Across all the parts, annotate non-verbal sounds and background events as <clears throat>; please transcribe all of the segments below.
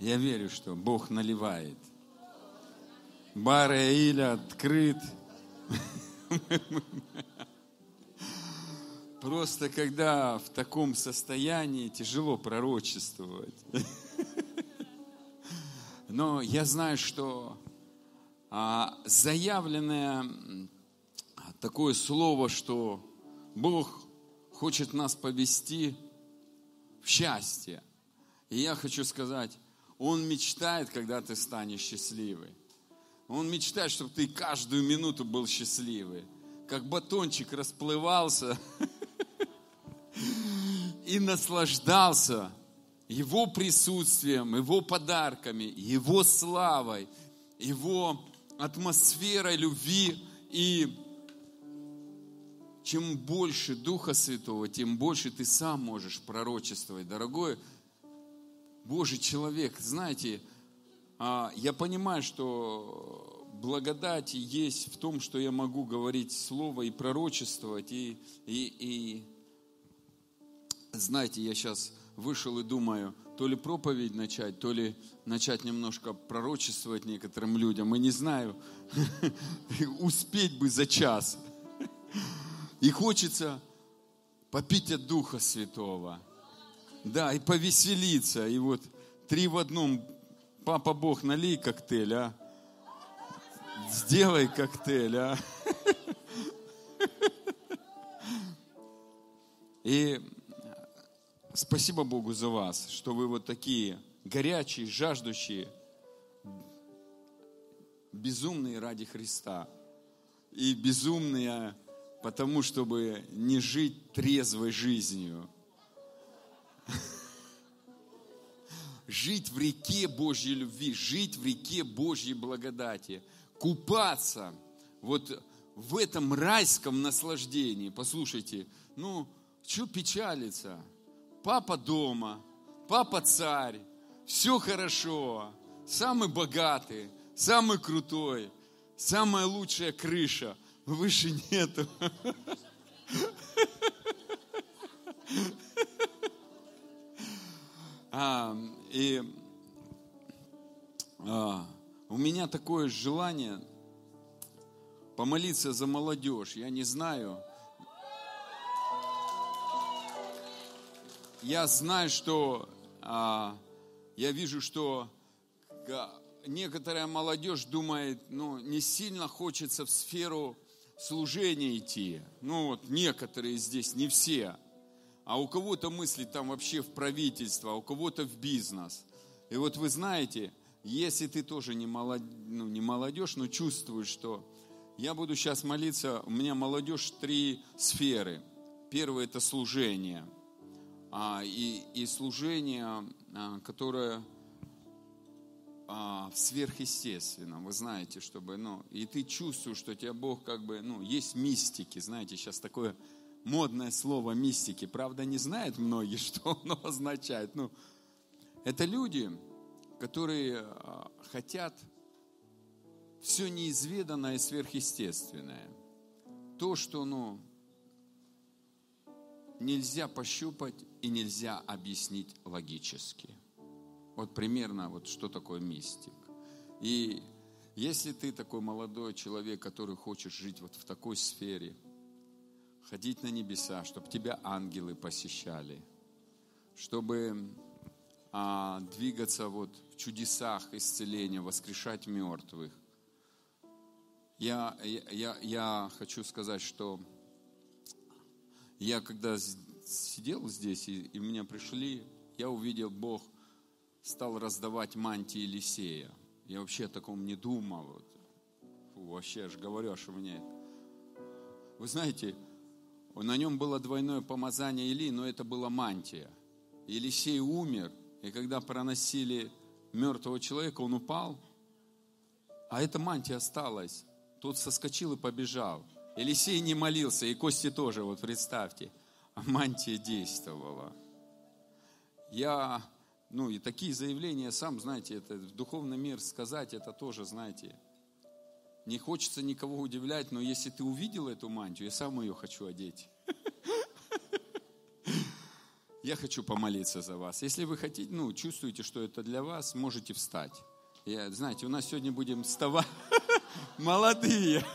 Я верю, что Бог наливает. Бар Иля открыт. Просто когда в таком состоянии тяжело пророчествовать. Но я знаю, что а, заявленное такое слово, что Бог хочет нас повести в счастье. И я хочу сказать, Он мечтает, когда ты станешь счастливой. Он мечтает, чтобы ты каждую минуту был счастливый. Как батончик расплывался <laughs> и наслаждался Его присутствием, Его подарками, Его славой, Его атмосферой любви. И чем больше Духа Святого, тем больше ты сам можешь пророчествовать. Дорогой Божий человек, знаете, а, я понимаю, что благодать есть в том, что я могу говорить слово и пророчествовать. И, и, и знаете, я сейчас вышел и думаю, то ли проповедь начать, то ли начать немножко пророчествовать некоторым людям. И не знаю, <laughs> успеть бы за час. И хочется попить от Духа Святого. Да, и повеселиться. И вот три в одном Папа Бог, налей коктейль, а? Сделай коктейль, а? И спасибо Богу за вас, что вы вот такие горячие, жаждущие, безумные ради Христа. И безумные потому, чтобы не жить трезвой жизнью жить в реке Божьей любви, жить в реке Божьей благодати, купаться вот в этом райском наслаждении. Послушайте, ну, что печалиться? Папа дома, папа царь, все хорошо, самый богатый, самый крутой, самая лучшая крыша, выше нету. <laughs> А, и а, у меня такое желание помолиться за молодежь. Я не знаю. Я знаю, что а, я вижу, что некоторая молодежь думает, ну, не сильно хочется в сферу служения идти. Ну, вот некоторые здесь, не все а у кого-то мысли там вообще в правительство, а у кого-то в бизнес. И вот вы знаете, если ты тоже не, молод... ну, не молодежь, но чувствуешь, что я буду сейчас молиться, у меня молодежь три сферы. Первое – это служение. А, и, и служение, а, которое а, сверхъестественном, вы знаете, чтобы, ну, и ты чувствуешь, что тебя Бог как бы, ну, есть мистики, знаете, сейчас такое модное слово мистики. Правда, не знают многие, <laughs> что оно означает. Ну, это люди, которые а, хотят все неизведанное и сверхъестественное. То, что ну, нельзя пощупать и нельзя объяснить логически. Вот примерно вот что такое мистик. И если ты такой молодой человек, который хочет жить вот в такой сфере – ходить на небеса, чтобы тебя ангелы посещали, чтобы а, двигаться вот в чудесах исцеления, воскрешать мертвых. Я, я, я хочу сказать, что я когда сидел здесь, и, и меня пришли, я увидел, Бог стал раздавать мантии Елисея. Я вообще о таком не думал. Фу, вообще аж говорю, что мне... Вы знаете, на нем было двойное помазание Или, но это была мантия. Елисей умер, и когда проносили мертвого человека, он упал, а эта мантия осталась. Тот соскочил и побежал. Елисей не молился, и Кости тоже, вот представьте. А мантия действовала. Я, ну и такие заявления, сам, знаете, это в духовный мир сказать, это тоже, знаете, не хочется никого удивлять, но если ты увидел эту мантию, я сам ее хочу одеть. <laughs> Я хочу помолиться за вас. Если вы хотите, ну, чувствуете, что это для вас, можете встать. Я, знаете, у нас сегодня будем вставать <laughs> молодые. <laughs>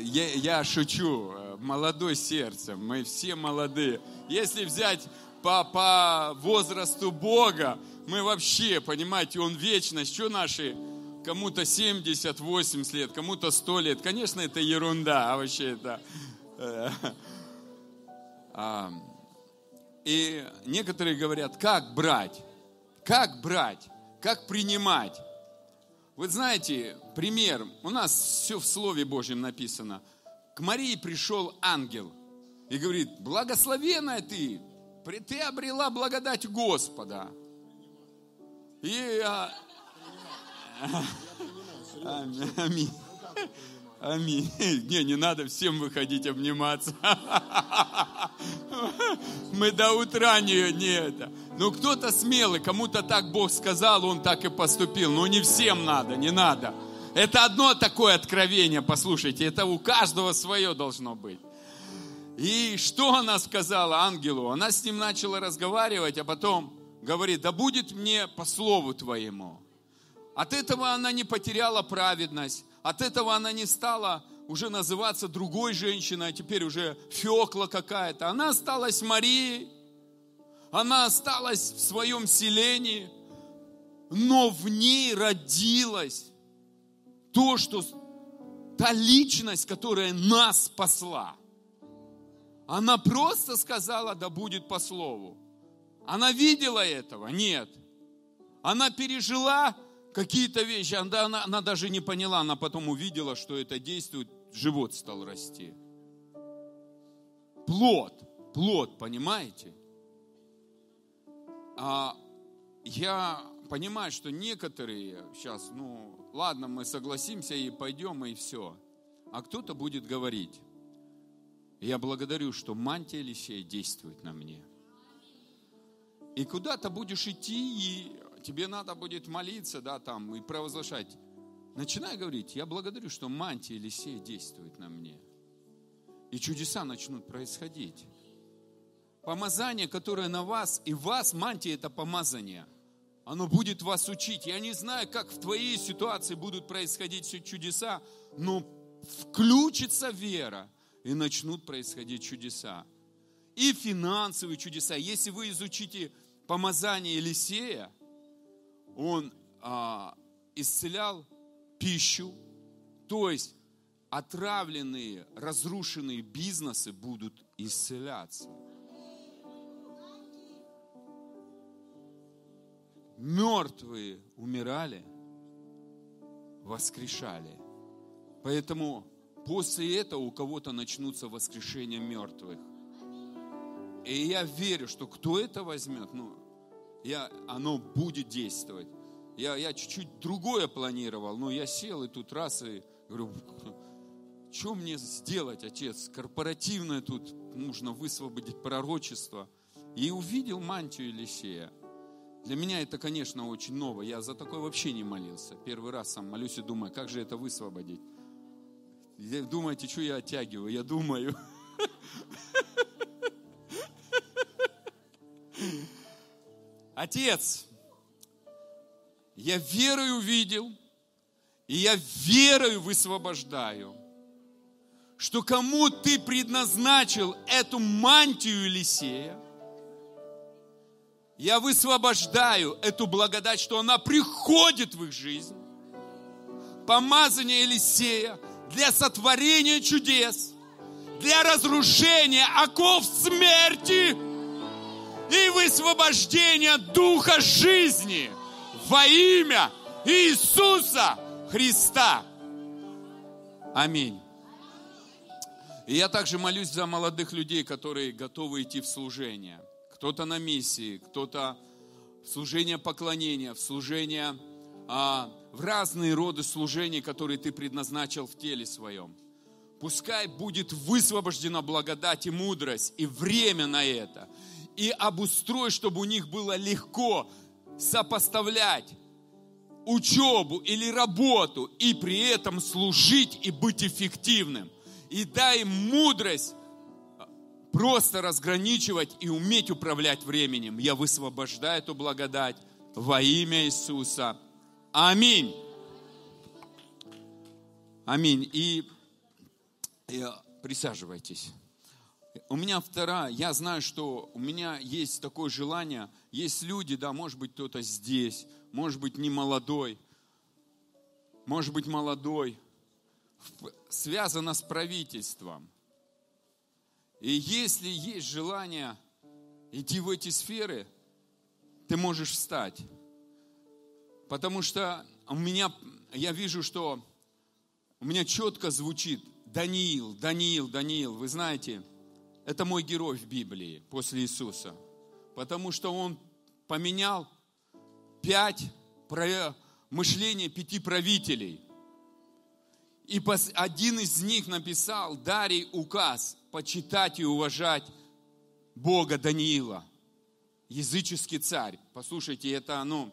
Я, я шучу, молодой сердцем, мы все молодые. Если взять по, по возрасту Бога, мы вообще, понимаете, Он вечность, что наши кому-то 70, 80 лет, кому-то 100 лет. Конечно, это ерунда, а вообще это... Э, а, и некоторые говорят, как брать? Как брать? Как принимать? Вы знаете, пример, у нас все в Слове Божьем написано. К Марии пришел ангел и говорит, благословенная ты, ты обрела благодать Господа. И а, Аминь. Аминь. Не, не надо всем выходить обниматься. Мы до утра не, не это. Ну, кто-то смелый, кому-то так Бог сказал, он так и поступил. Но не всем надо, не надо. Это одно такое откровение, послушайте, это у каждого свое должно быть. И что она сказала ангелу? Она с ним начала разговаривать, а потом говорит, да будет мне по слову твоему. От этого она не потеряла праведность, от этого она не стала уже называться другой женщиной, а теперь уже Феокла какая-то. Она осталась Марией, она осталась в своем селении, но в ней родилась то, что та личность, которая нас спасла. Она просто сказала, да будет по слову. Она видела этого? Нет. Она пережила какие-то вещи, она, она, она даже не поняла, она потом увидела, что это действует, живот стал расти. Плод, плод, понимаете? А я понимаю, что некоторые сейчас, ну, ладно, мы согласимся и пойдем, и все. А кто-то будет говорить, я благодарю, что мантия Елисея действует на мне. И куда то будешь идти, и тебе надо будет молиться, да, там, и провозглашать. Начинай говорить, я благодарю, что мантия Елисея действует на мне. И чудеса начнут происходить. Помазание, которое на вас, и вас, мантия это помазание, оно будет вас учить. Я не знаю, как в твоей ситуации будут происходить все чудеса, но включится вера, и начнут происходить чудеса. И финансовые чудеса. Если вы изучите помазание Елисея, он а, исцелял пищу, то есть отравленные, разрушенные бизнесы будут исцеляться. Мертвые умирали, воскрешали. Поэтому после этого у кого-то начнутся воскрешения мертвых. И я верю, что кто это возьмет, ну, я, оно будет действовать. Я, я чуть-чуть другое планировал, но я сел и тут раз и говорю, <laughs> что мне сделать, отец? Корпоративное тут нужно высвободить пророчество. И увидел мантию Елисея. Для меня это, конечно, очень ново. Я за такое вообще не молился. Первый раз сам молюсь и думаю, как же это высвободить. Думаете, что я оттягиваю? Я думаю. Отец, я верою увидел, и я верою высвобождаю, что кому ты предназначил эту мантию Елисея, я высвобождаю эту благодать, что она приходит в их жизнь. Помазание Елисея для сотворения чудес, для разрушения оков смерти – и высвобождение Духа жизни во имя Иисуса Христа. Аминь. И я также молюсь за молодых людей, которые готовы идти в служение. Кто-то на миссии, кто-то в служение поклонения, в служение, а, в разные роды служений, которые ты предназначил в теле своем. Пускай будет высвобождена благодать и мудрость, и время на это – и обустрой, чтобы у них было легко сопоставлять учебу или работу и при этом служить и быть эффективным. И дай им мудрость просто разграничивать и уметь управлять временем. Я высвобождаю эту благодать во имя Иисуса. Аминь. Аминь. И, и присаживайтесь. У меня вторая, я знаю, что у меня есть такое желание, есть люди, да, может быть кто-то здесь, может быть не молодой, может быть молодой, связано с правительством. И если есть желание идти в эти сферы, ты можешь встать. Потому что у меня, я вижу, что у меня четко звучит Даниил, Даниил, Даниил. Вы знаете, это мой герой в Библии после Иисуса. Потому что он поменял пять мышления пяти правителей. И один из них написал Дарий указ почитать и уважать Бога Даниила, языческий царь. Послушайте, это, ну,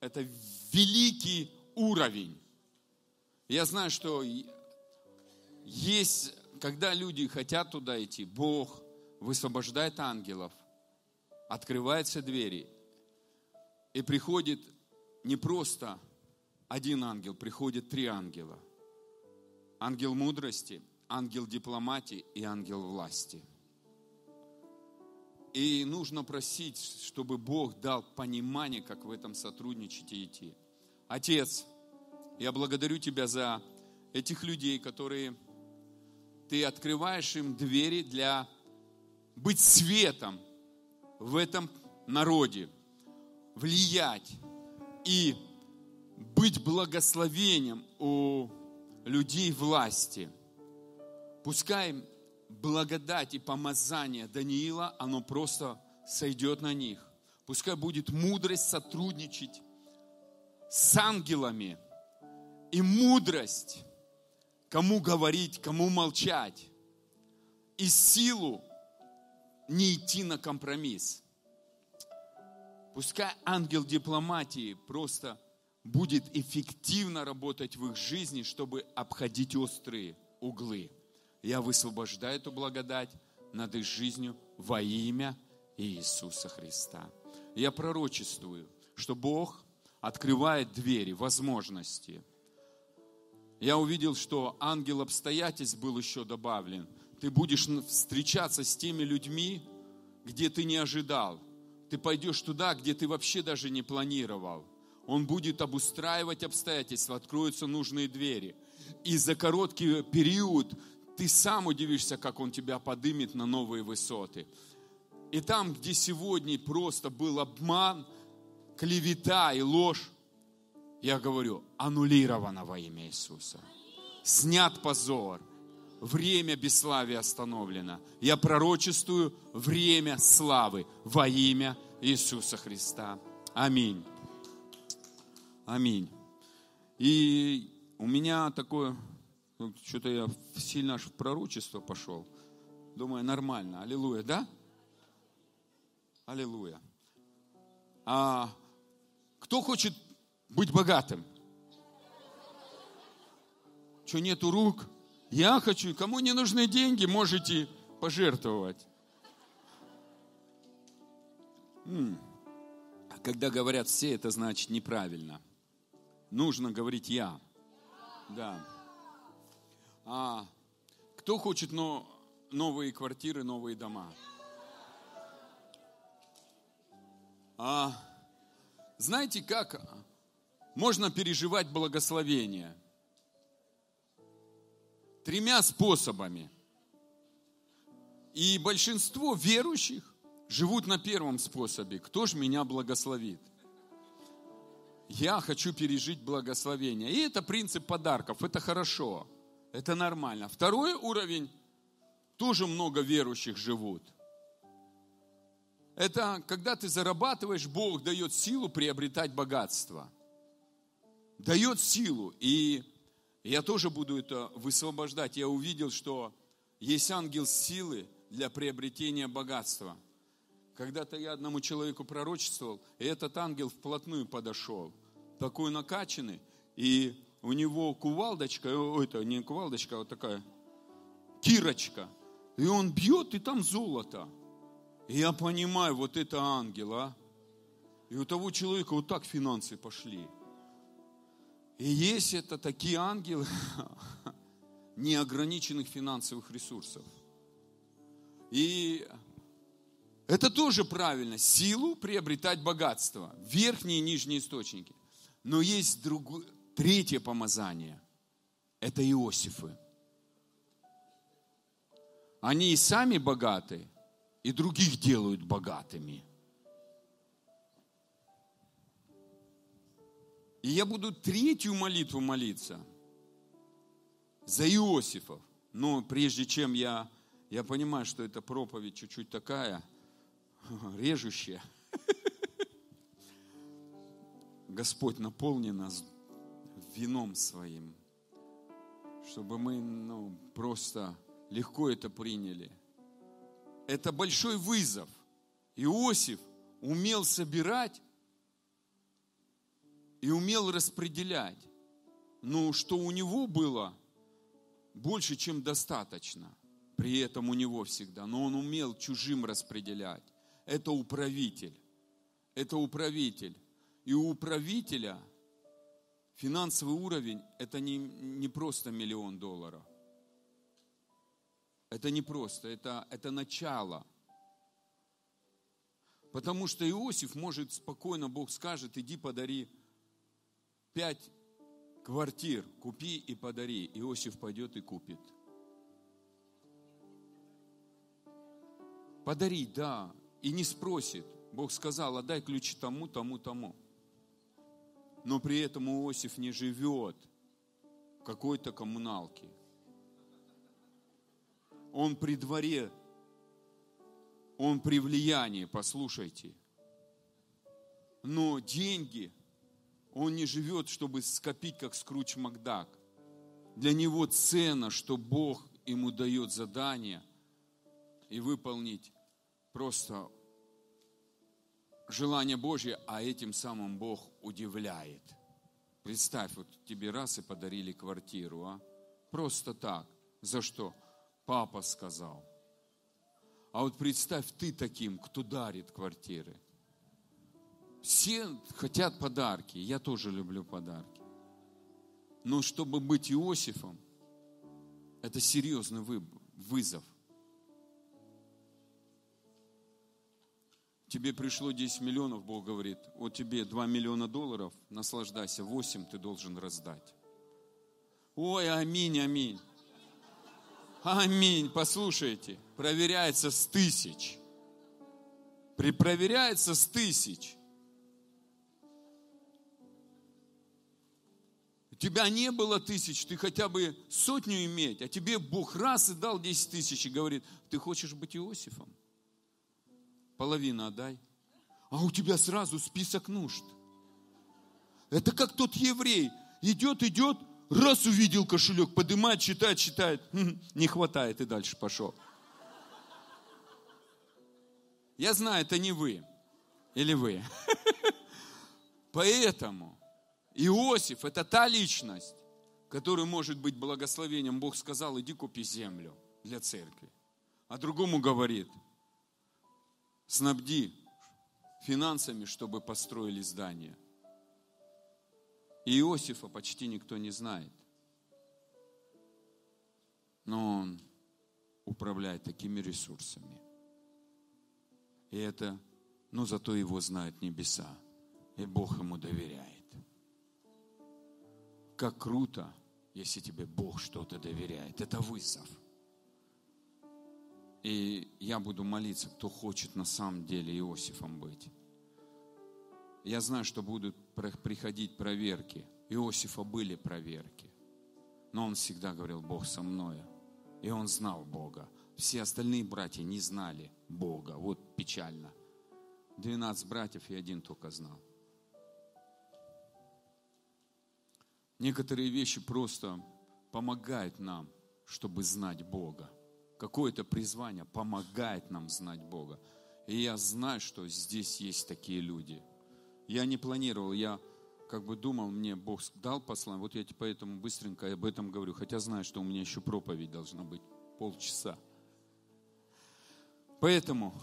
это великий уровень. Я знаю, что есть, когда люди хотят туда идти, Бог высвобождает ангелов, открываются двери, и приходит не просто один ангел, приходит три ангела. Ангел мудрости, ангел дипломатии и ангел власти. И нужно просить, чтобы Бог дал понимание, как в этом сотрудничать и идти. Отец, я благодарю Тебя за этих людей, которые Ты открываешь им двери для быть светом в этом народе, влиять и быть благословением у людей власти. Пускай благодать и помазание Даниила, оно просто сойдет на них. Пускай будет мудрость сотрудничать с ангелами и мудрость, кому говорить, кому молчать, и силу не идти на компромисс. Пускай ангел дипломатии просто будет эффективно работать в их жизни, чтобы обходить острые углы. Я высвобождаю эту благодать над их жизнью во имя Иисуса Христа. Я пророчествую, что Бог открывает двери, возможности. Я увидел, что ангел обстоятельств был еще добавлен. Ты будешь встречаться с теми людьми, где ты не ожидал. Ты пойдешь туда, где ты вообще даже не планировал. Он будет обустраивать обстоятельства, откроются нужные двери. И за короткий период ты сам удивишься, как Он тебя подымет на новые высоты. И там, где сегодня просто был обман, клевета и ложь, я говорю, аннулировано во имя Иисуса. Снят позор. Время бесславия остановлено. Я пророчествую время славы во имя Иисуса Христа. Аминь. Аминь. И у меня такое что-то я сильно аж в пророчество пошел. Думаю, нормально. Аллилуйя, да? Аллилуйя. А кто хочет быть богатым? Что, нету рук? Я хочу. Кому не нужны деньги, можете пожертвовать. М-м. Когда говорят все, это значит неправильно. Нужно говорить я. Да. А, кто хочет но, новые квартиры, новые дома? А, знаете, как можно переживать благословение? Тремя способами. И большинство верующих живут на первом способе. Кто же меня благословит? Я хочу пережить благословение. И это принцип подарков. Это хорошо. Это нормально. Второй уровень, тоже много верующих живут. Это когда ты зарабатываешь, Бог дает силу приобретать богатство. Дает силу. И я тоже буду это высвобождать. Я увидел, что есть ангел силы для приобретения богатства. Когда-то я одному человеку пророчествовал, и этот ангел вплотную подошел, такой накачанный, и у него кувалдочка, это не кувалдочка, а вот такая кирочка. И он бьет, и там золото. И я понимаю, вот это ангел, а. И у того человека вот так финансы пошли. И есть это такие ангелы <laughs> неограниченных финансовых ресурсов. И это тоже правильно. Силу приобретать богатство. Верхние и нижние источники. Но есть другое, третье помазание. Это Иосифы. Они и сами богаты, и других делают богатыми. И я буду третью молитву молиться за Иосифов. Но прежде чем я, я понимаю, что эта проповедь чуть-чуть такая, <laughs> режущая. <laughs> Господь, наполни нас вином своим, чтобы мы ну, просто легко это приняли. Это большой вызов. Иосиф умел собирать и умел распределять. Но что у него было больше, чем достаточно. При этом у него всегда. Но он умел чужим распределять. Это управитель. Это управитель. И у управителя финансовый уровень – это не, не просто миллион долларов. Это не просто, это, это начало. Потому что Иосиф может спокойно, Бог скажет, иди подари пять квартир, купи и подари. Иосиф пойдет и купит. Подари, да, и не спросит. Бог сказал, отдай ключи тому, тому, тому. Но при этом Иосиф не живет в какой-то коммуналке он при дворе, он при влиянии, послушайте. Но деньги, он не живет, чтобы скопить, как Скруч Макдак. Для него цена, что Бог ему дает задание и выполнить просто желание Божье, а этим самым Бог удивляет. Представь, вот тебе раз и подарили квартиру, а? Просто так. За что? папа сказал. А вот представь ты таким, кто дарит квартиры. Все хотят подарки, я тоже люблю подарки. Но чтобы быть Иосифом, это серьезный вызов. Тебе пришло 10 миллионов, Бог говорит, вот тебе 2 миллиона долларов, наслаждайся, 8 ты должен раздать. Ой, аминь, аминь. Аминь. Послушайте, проверяется с тысяч. Проверяется с тысяч. У тебя не было тысяч, ты хотя бы сотню иметь, а тебе Бог раз и дал 10 тысяч и говорит, ты хочешь быть Иосифом? Половину отдай. А у тебя сразу список нужд. Это как тот еврей. Идет, идет, Раз увидел кошелек, поднимает, читает, читает. <laughs> Не хватает и дальше пошел. Я знаю, это не вы. Или вы. <laughs> Поэтому Иосиф – это та личность, которая может быть благословением. Бог сказал, иди купи землю для церкви. А другому говорит, снабди финансами, чтобы построили здание – и Иосифа почти никто не знает. Но он управляет такими ресурсами. И это, но зато его знают небеса. И Бог ему доверяет. Как круто, если тебе Бог что-то доверяет. Это вызов. И я буду молиться, кто хочет на самом деле Иосифом быть. Я знаю, что будут приходить проверки. Иосифа были проверки. Но он всегда говорил, Бог со мною. И он знал Бога. Все остальные братья не знали Бога. Вот печально. 12 братьев и один только знал. Некоторые вещи просто помогают нам, чтобы знать Бога. Какое-то призвание помогает нам знать Бога. И я знаю, что здесь есть такие люди – я не планировал, я как бы думал, мне Бог дал послание, вот я поэтому быстренько об этом говорю, хотя знаю, что у меня еще проповедь должна быть полчаса. Поэтому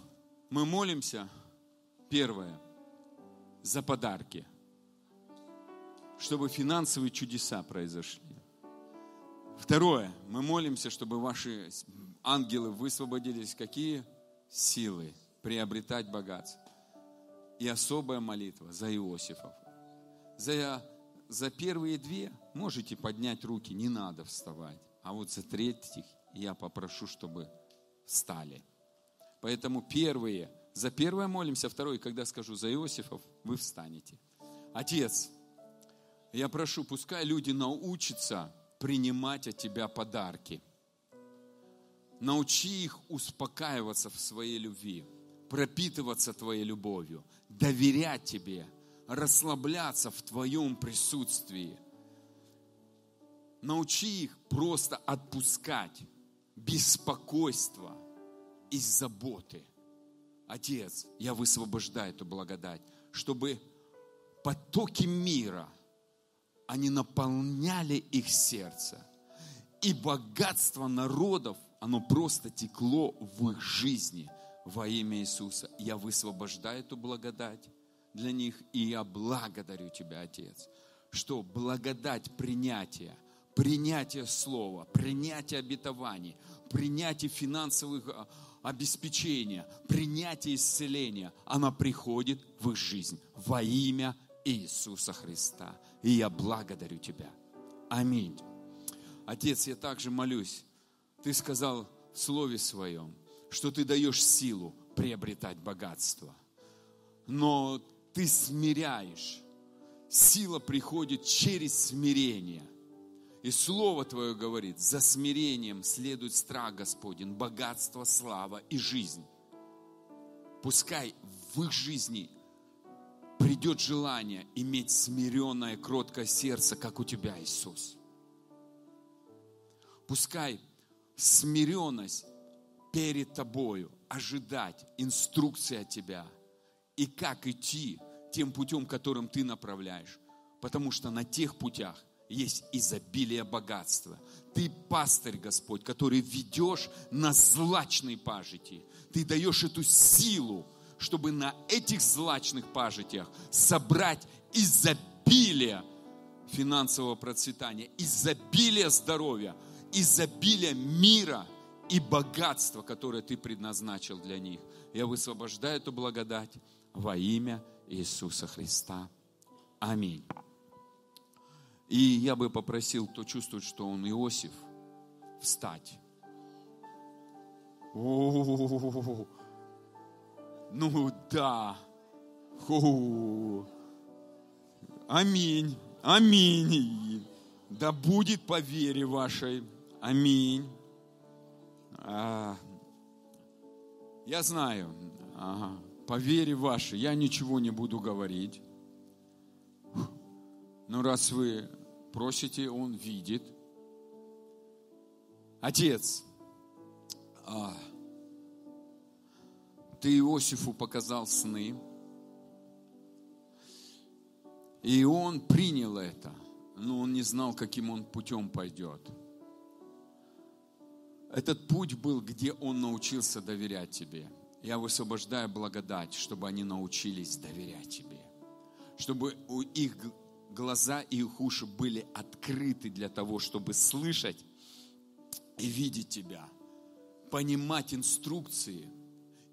мы молимся, первое, за подарки, чтобы финансовые чудеса произошли. Второе, мы молимся, чтобы ваши ангелы высвободились. Какие силы приобретать богатство? И особая молитва за Иосифов. За, за первые две можете поднять руки, не надо вставать. А вот за третьих я попрошу, чтобы встали. Поэтому первые, за первое молимся, второе, когда скажу за Иосифов, вы встанете. Отец, я прошу, пускай люди научатся принимать от Тебя подарки. Научи их успокаиваться в своей любви, пропитываться Твоей любовью, доверять Тебе, расслабляться в Твоем присутствии. Научи их просто отпускать беспокойство и заботы. Отец, я высвобождаю эту благодать, чтобы потоки мира – они наполняли их сердце. И богатство народов, оно просто текло в их жизни во имя Иисуса. Я высвобождаю эту благодать для них, и я благодарю Тебя, Отец, что благодать принятия, принятие слова, принятие обетований, принятие финансовых а, обеспечения, принятие исцеления, она приходит в их жизнь во имя Иисуса Христа. И я благодарю Тебя. Аминь. Отец, я также молюсь. Ты сказал в Слове Своем, что Ты даешь силу приобретать богатство. Но Ты смиряешь. Сила приходит через смирение. И Слово Твое говорит, за смирением следует страх Господень, богатство, слава и жизнь. Пускай в их жизни придет желание иметь смиренное, кроткое сердце, как у тебя, Иисус. Пускай смиренность перед тобою, ожидать инструкции от тебя и как идти тем путем, которым ты направляешь. Потому что на тех путях есть изобилие богатства. Ты пастырь, Господь, который ведешь на злачной пажити. Ты даешь эту силу, чтобы на этих злачных пажитях собрать изобилие финансового процветания, изобилие здоровья, изобилие мира и богатства, которое Ты предназначил для них. Я высвобождаю эту благодать во имя Иисуса Христа. Аминь. И я бы попросил, кто чувствует, что он Иосиф, встать. О-о-о-о-о. Ну да. Аминь. Аминь. Да будет по вере вашей. Аминь. А, я знаю, по вере вашей я ничего не буду говорить. Но раз вы просите, он видит. Отец, а, ты Иосифу показал сны, и он принял это, но он не знал, каким он путем пойдет. Этот путь был, где он научился доверять тебе. Я высвобождаю благодать, чтобы они научились доверять тебе. Чтобы у их глаза и их уши были открыты для того, чтобы слышать и видеть тебя, понимать инструкции –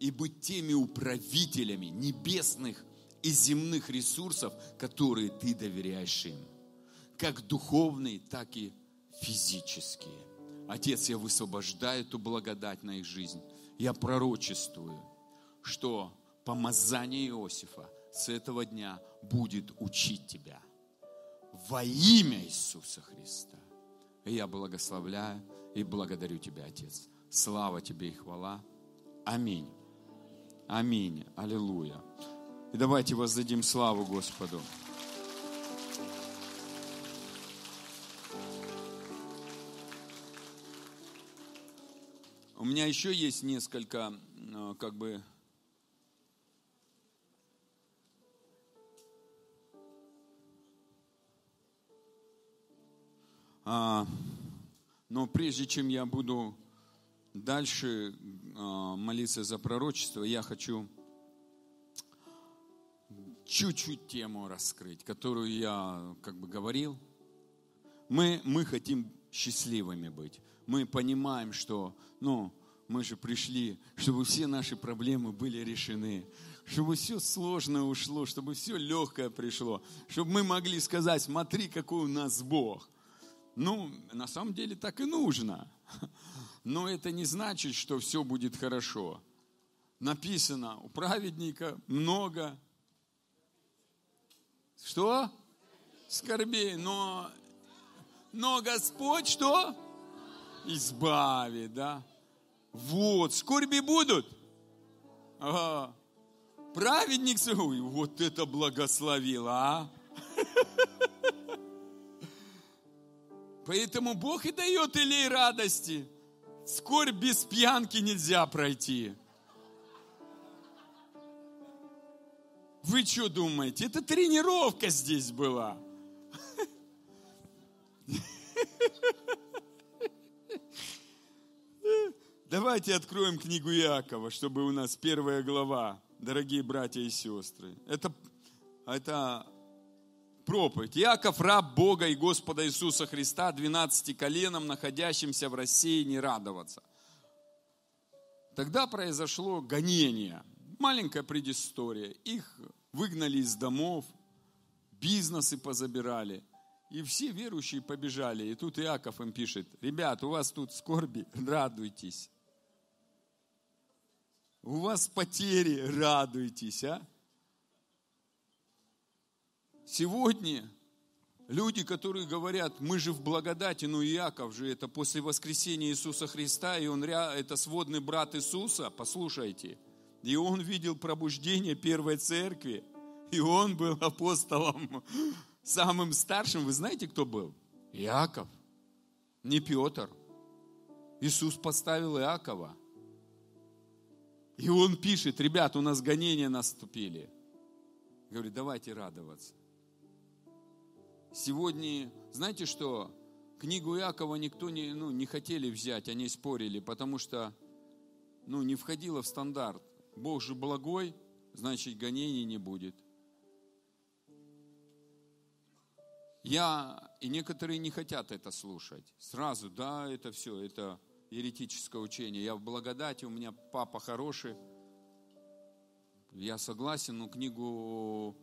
и быть теми управителями небесных и земных ресурсов, которые ты доверяешь им. Как духовные, так и физические. Отец, я высвобождаю эту благодать на их жизнь. Я пророчествую, что помазание Иосифа с этого дня будет учить тебя во имя Иисуса Христа. Я благословляю и благодарю тебя, Отец. Слава тебе и хвала. Аминь. Аминь. Аллилуйя. И давайте воздадим славу Господу. У меня еще есть несколько, э, как бы, а, но прежде чем я буду дальше а, молиться за пророчество, я хочу чуть-чуть тему раскрыть, которую я как бы говорил. Мы, мы хотим счастливыми быть. Мы понимаем, что, ну, мы же пришли, чтобы все наши проблемы были решены, чтобы все сложное ушло, чтобы все легкое пришло, чтобы мы могли сказать, смотри, какой у нас Бог. Ну, на самом деле так и нужно. Но это не значит, что все будет хорошо. Написано, у праведника много что? Скорбей. Но, но Господь что? Избавит, да? Вот, скорби будут. Ага. Праведник, ой, вот это благословил, а? Поэтому Бог и дает илей радости. Скорбь без пьянки нельзя пройти. Вы что думаете? Это тренировка здесь была. <laughs> Давайте откроем книгу Иакова, чтобы у нас первая глава, дорогие братья и сестры. Это, это проповедь. Иаков, раб Бога и Господа Иисуса Христа, 12 коленом, находящимся в России, не радоваться. Тогда произошло гонение. Маленькая предыстория. Их выгнали из домов, бизнесы позабирали. И все верующие побежали. И тут Иаков им пишет, ребят, у вас тут скорби, <laughs> радуйтесь. У вас потери, радуйтесь, а? Сегодня люди, которые говорят, мы же в благодати, ну Иаков же это после воскресения Иисуса Христа, и он это сводный брат Иисуса, послушайте – и он видел пробуждение первой церкви. И он был апостолом самым старшим. Вы знаете, кто был? Иаков. Не Петр. Иисус поставил Иакова. И он пишет, ребят, у нас гонения наступили. Говорит, давайте радоваться. Сегодня, знаете что, книгу Иакова никто не, ну, не хотели взять, они спорили, потому что ну, не входило в стандарт. Бог же благой, значит гонений не будет. Я, и некоторые не хотят это слушать. Сразу, да, это все, это еретическое учение. Я в благодати, у меня папа хороший. Я согласен, но книгу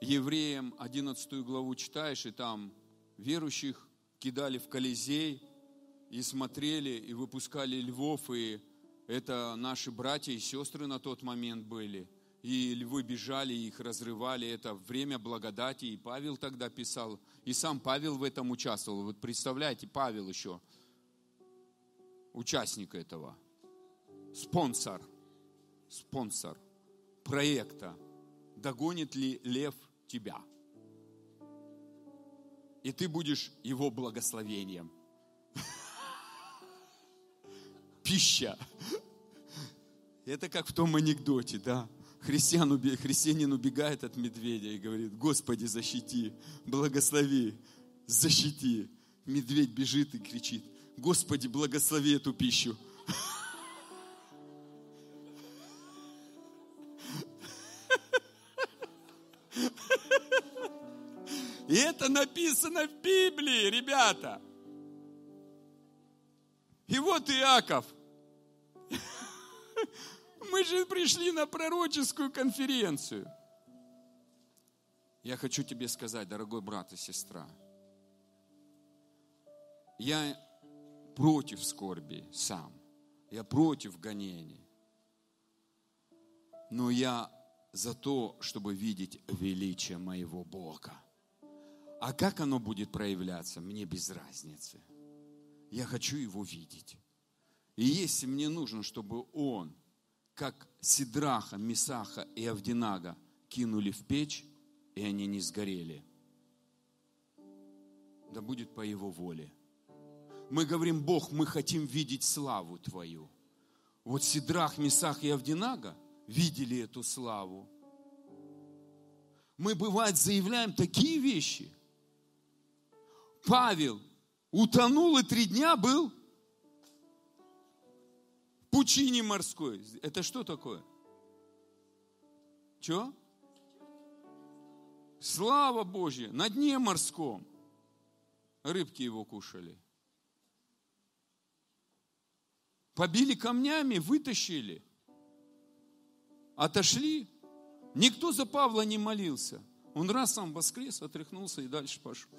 евреям 11 главу читаешь, и там верующих кидали в Колизей, и смотрели, и выпускали львов, и это наши братья и сестры на тот момент были. И львы бежали, их разрывали. Это время благодати. И Павел тогда писал. И сам Павел в этом участвовал. Вот представляете, Павел еще участник этого. Спонсор. Спонсор проекта. Догонит ли лев тебя? И ты будешь его благословением пища. Это как в том анекдоте, да. Христиан, христианин убегает от медведя и говорит, Господи, защити, благослови, защити. Медведь бежит и кричит, Господи, благослови эту пищу. И это написано в Библии, ребята. И вот Иаков мы же пришли на пророческую конференцию. Я хочу тебе сказать, дорогой брат и сестра, я против скорби сам, я против гонений, но я за то, чтобы видеть величие моего Бога. А как оно будет проявляться, мне без разницы. Я хочу его видеть. И если мне нужно, чтобы он как Сидраха, Мисаха и Авдинага кинули в печь, и они не сгорели. Да будет по Его воле. Мы говорим, Бог, мы хотим видеть славу Твою. Вот Сидрах, Мисах и Авдинага видели эту славу. Мы, бывает, заявляем такие вещи. Павел утонул и три дня был пучине морской. Это что такое? Что? Слава Божья, на дне морском. Рыбки его кушали. Побили камнями, вытащили. Отошли. Никто за Павла не молился. Он раз сам воскрес, отряхнулся и дальше пошел.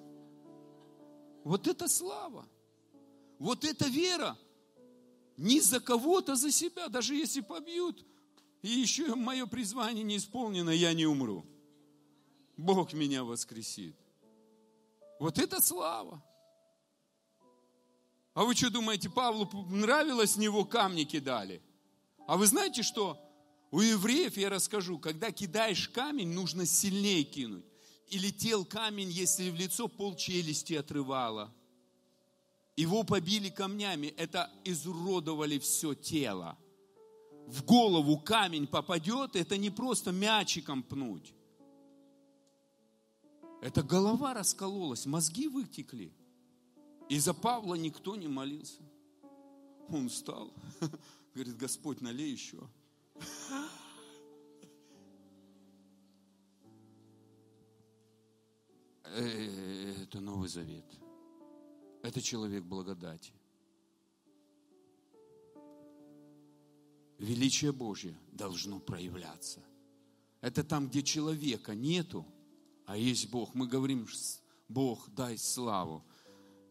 Вот это слава. Вот это вера. Не за кого-то, за себя. Даже если побьют, и еще мое призвание не исполнено, я не умру. Бог меня воскресит. Вот это слава. А вы что думаете, Павлу нравилось него камни кидали? А вы знаете что? У евреев, я расскажу, когда кидаешь камень, нужно сильнее кинуть. И летел камень, если в лицо пол челюсти отрывало. Его побили камнями, это изуродовали все тело. В голову камень попадет, это не просто мячиком пнуть. Это голова раскололась, мозги вытекли. И за Павла никто не молился. Он встал, <laughs> говорит, Господь, налей еще. Э, это Новый Завет. Это человек благодати. Величие Божье должно проявляться. Это там, где человека нету, а есть Бог. Мы говорим, Бог, дай славу.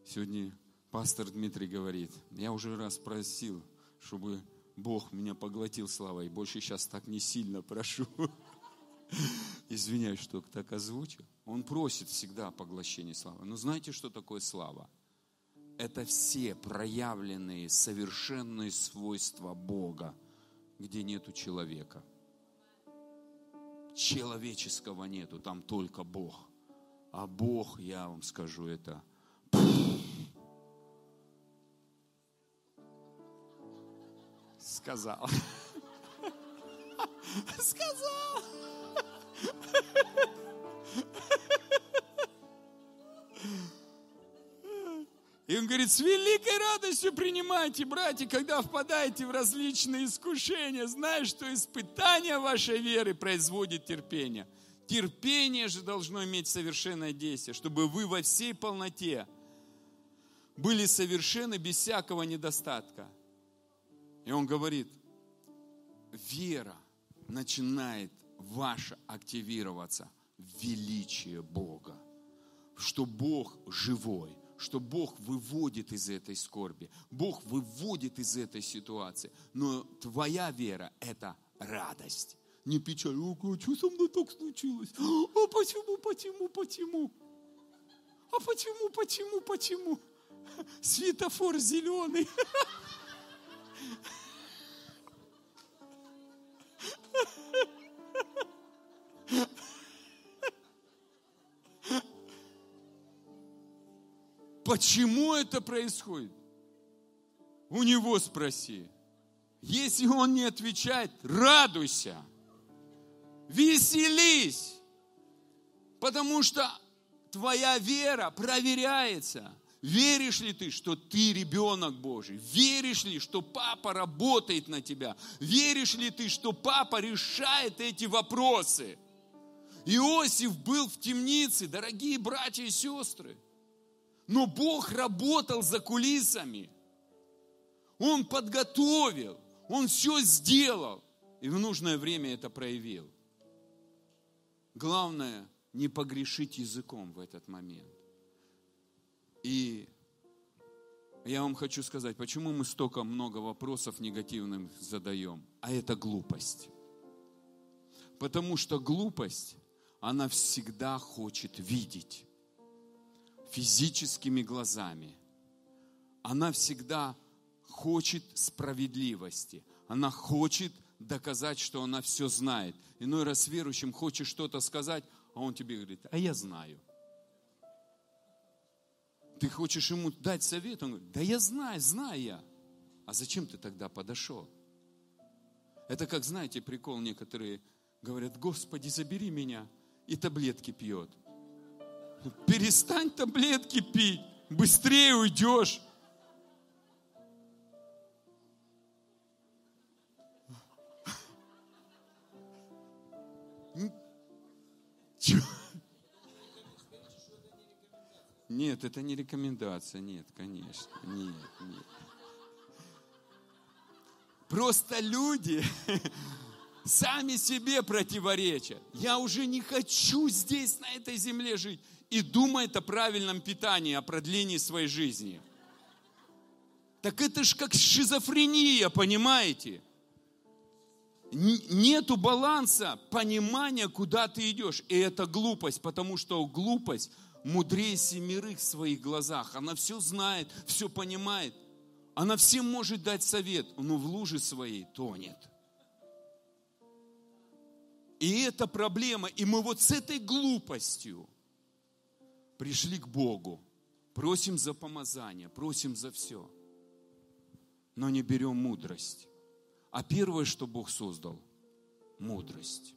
Сегодня пастор Дмитрий говорит, я уже раз просил, чтобы Бог меня поглотил славой, больше сейчас так не сильно прошу. <laughs> Извиняюсь, что так озвучил. Он просит всегда поглощение славы. Но знаете, что такое слава? Это все проявленные совершенные свойства Бога, где нету человека. Человеческого нету, там только Бог. А Бог, я вам скажу, это Сказал. <laughs> Сказал. И он говорит, с великой радостью принимайте, братья, когда впадаете в различные искушения, зная, что испытание вашей веры производит терпение. Терпение же должно иметь совершенное действие, чтобы вы во всей полноте были совершенны без всякого недостатка. И он говорит, вера начинает ваша активироваться в величие Бога. Что Бог живой, что Бог выводит из этой скорби, Бог выводит из этой ситуации. Но твоя вера – это радость. Не печаль, о, что со мной так случилось? А почему, почему, почему? А почему, почему, почему? Светофор зеленый. <laughs> Почему это происходит? У него спроси. Если он не отвечает, радуйся, веселись, потому что твоя вера проверяется. Веришь ли ты, что ты ребенок Божий? Веришь ли, что папа работает на тебя? Веришь ли ты, что папа решает эти вопросы? Иосиф был в темнице, дорогие братья и сестры. Но Бог работал за кулисами. Он подготовил, Он все сделал. И в нужное время это проявил. Главное, не погрешить языком в этот момент. И я вам хочу сказать, почему мы столько много вопросов негативных задаем. А это глупость. Потому что глупость, она всегда хочет видеть физическими глазами. Она всегда хочет справедливости. Она хочет доказать, что она все знает. Иной раз верующим хочешь что-то сказать, а он тебе говорит, а я знаю ты хочешь ему дать совет? Он говорит, да я знаю, знаю я. А зачем ты тогда подошел? Это как, знаете, прикол некоторые говорят, Господи, забери меня, и таблетки пьет. Перестань таблетки пить, быстрее уйдешь. Чего? Нет, это не рекомендация, нет, конечно, нет, нет. Просто люди <laughs> сами себе противоречат. Я уже не хочу здесь, на этой земле жить. И думает о правильном питании, о продлении своей жизни. Так это ж как шизофрения, понимаете? Нету баланса понимания, куда ты идешь. И это глупость, потому что глупость мудрее семерых в своих глазах. Она все знает, все понимает. Она всем может дать совет, но в луже своей тонет. И это проблема. И мы вот с этой глупостью пришли к Богу. Просим за помазание, просим за все. Но не берем мудрость. А первое, что Бог создал, мудрость.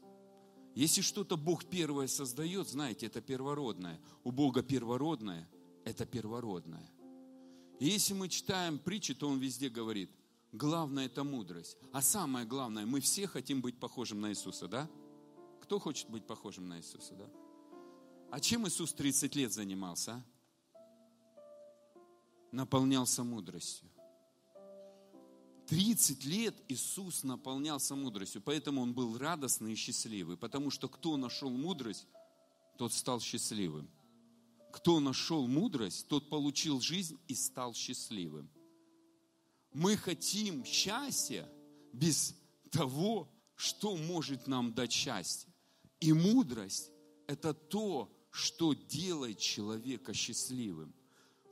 Если что-то Бог первое создает, знаете, это первородное. У Бога первородное – это первородное. И если мы читаем притчи, то Он везде говорит, главное – это мудрость. А самое главное, мы все хотим быть похожим на Иисуса, да? Кто хочет быть похожим на Иисуса, да? А чем Иисус 30 лет занимался? А? Наполнялся мудростью. 30 лет Иисус наполнялся мудростью, поэтому Он был радостный и счастливый, потому что кто нашел мудрость, тот стал счастливым. Кто нашел мудрость, тот получил жизнь и стал счастливым. Мы хотим счастья без того, что может нам дать счастье. И мудрость – это то, что делает человека счастливым.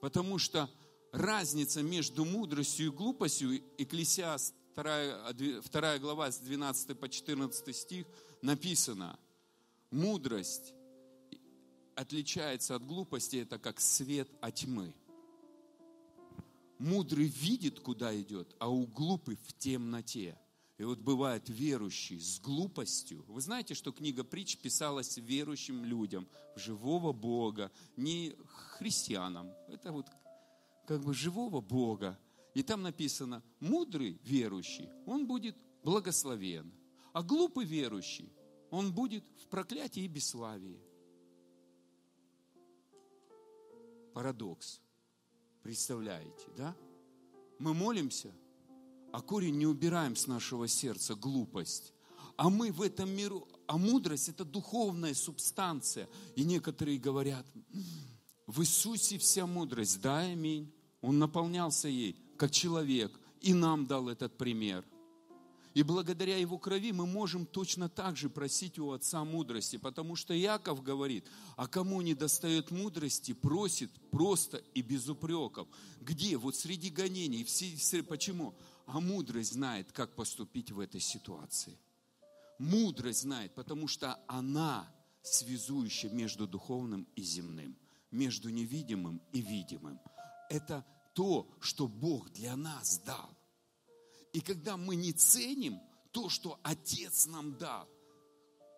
Потому что разница между мудростью и глупостью, Экклесиаст 2, 2 глава с 12 по 14 стих написано, мудрость отличается от глупости, это как свет от тьмы. Мудрый видит, куда идет, а у глупый в темноте. И вот бывает верующий с глупостью. Вы знаете, что книга притч писалась верующим людям, в живого Бога, не христианам. Это вот как бы живого Бога. И там написано, мудрый верующий, он будет благословен. А глупый верующий, он будет в проклятии и бесславии. Парадокс. Представляете, да? Мы молимся, а корень не убираем с нашего сердца, глупость. А мы в этом миру, а мудрость это духовная субстанция. И некоторые говорят, в Иисусе вся мудрость, да, аминь. Он наполнялся ей, как человек, и нам дал этот пример. И благодаря Его крови мы можем точно так же просить у Отца мудрости, потому что Яков говорит, а кому не достает мудрости, просит просто и без упреков. Где? Вот среди гонений. Все, почему? А мудрость знает, как поступить в этой ситуации. Мудрость знает, потому что она связующая между духовным и земным, между невидимым и видимым это то, что Бог для нас дал. И когда мы не ценим то, что Отец нам дал,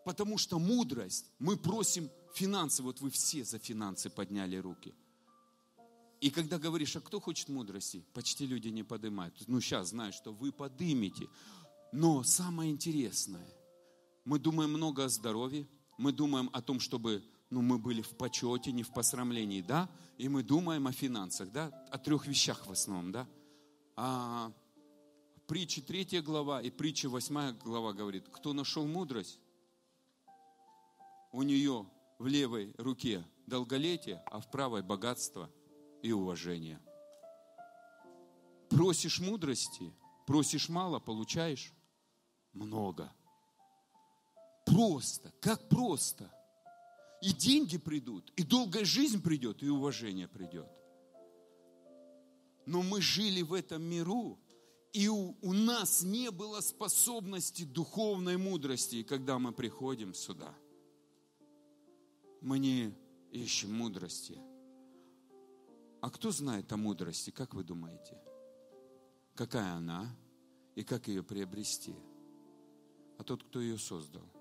потому что мудрость, мы просим финансы, вот вы все за финансы подняли руки. И когда говоришь, а кто хочет мудрости, почти люди не поднимают. Ну, сейчас знаю, что вы подымете. Но самое интересное, мы думаем много о здоровье, мы думаем о том, чтобы ну, мы были в почете, не в посрамлении, да? И мы думаем о финансах, да? О трех вещах в основном, да? А притча третья глава и притча восьмая глава говорит, кто нашел мудрость, у нее в левой руке долголетие, а в правой богатство и уважение. Просишь мудрости, просишь мало, получаешь много. Просто, как просто – и деньги придут, и долгая жизнь придет, и уважение придет. Но мы жили в этом миру, и у, у нас не было способности духовной мудрости. Когда мы приходим сюда, мы не ищем мудрости. А кто знает о мудрости, как вы думаете? Какая она и как ее приобрести? А тот, кто ее создал –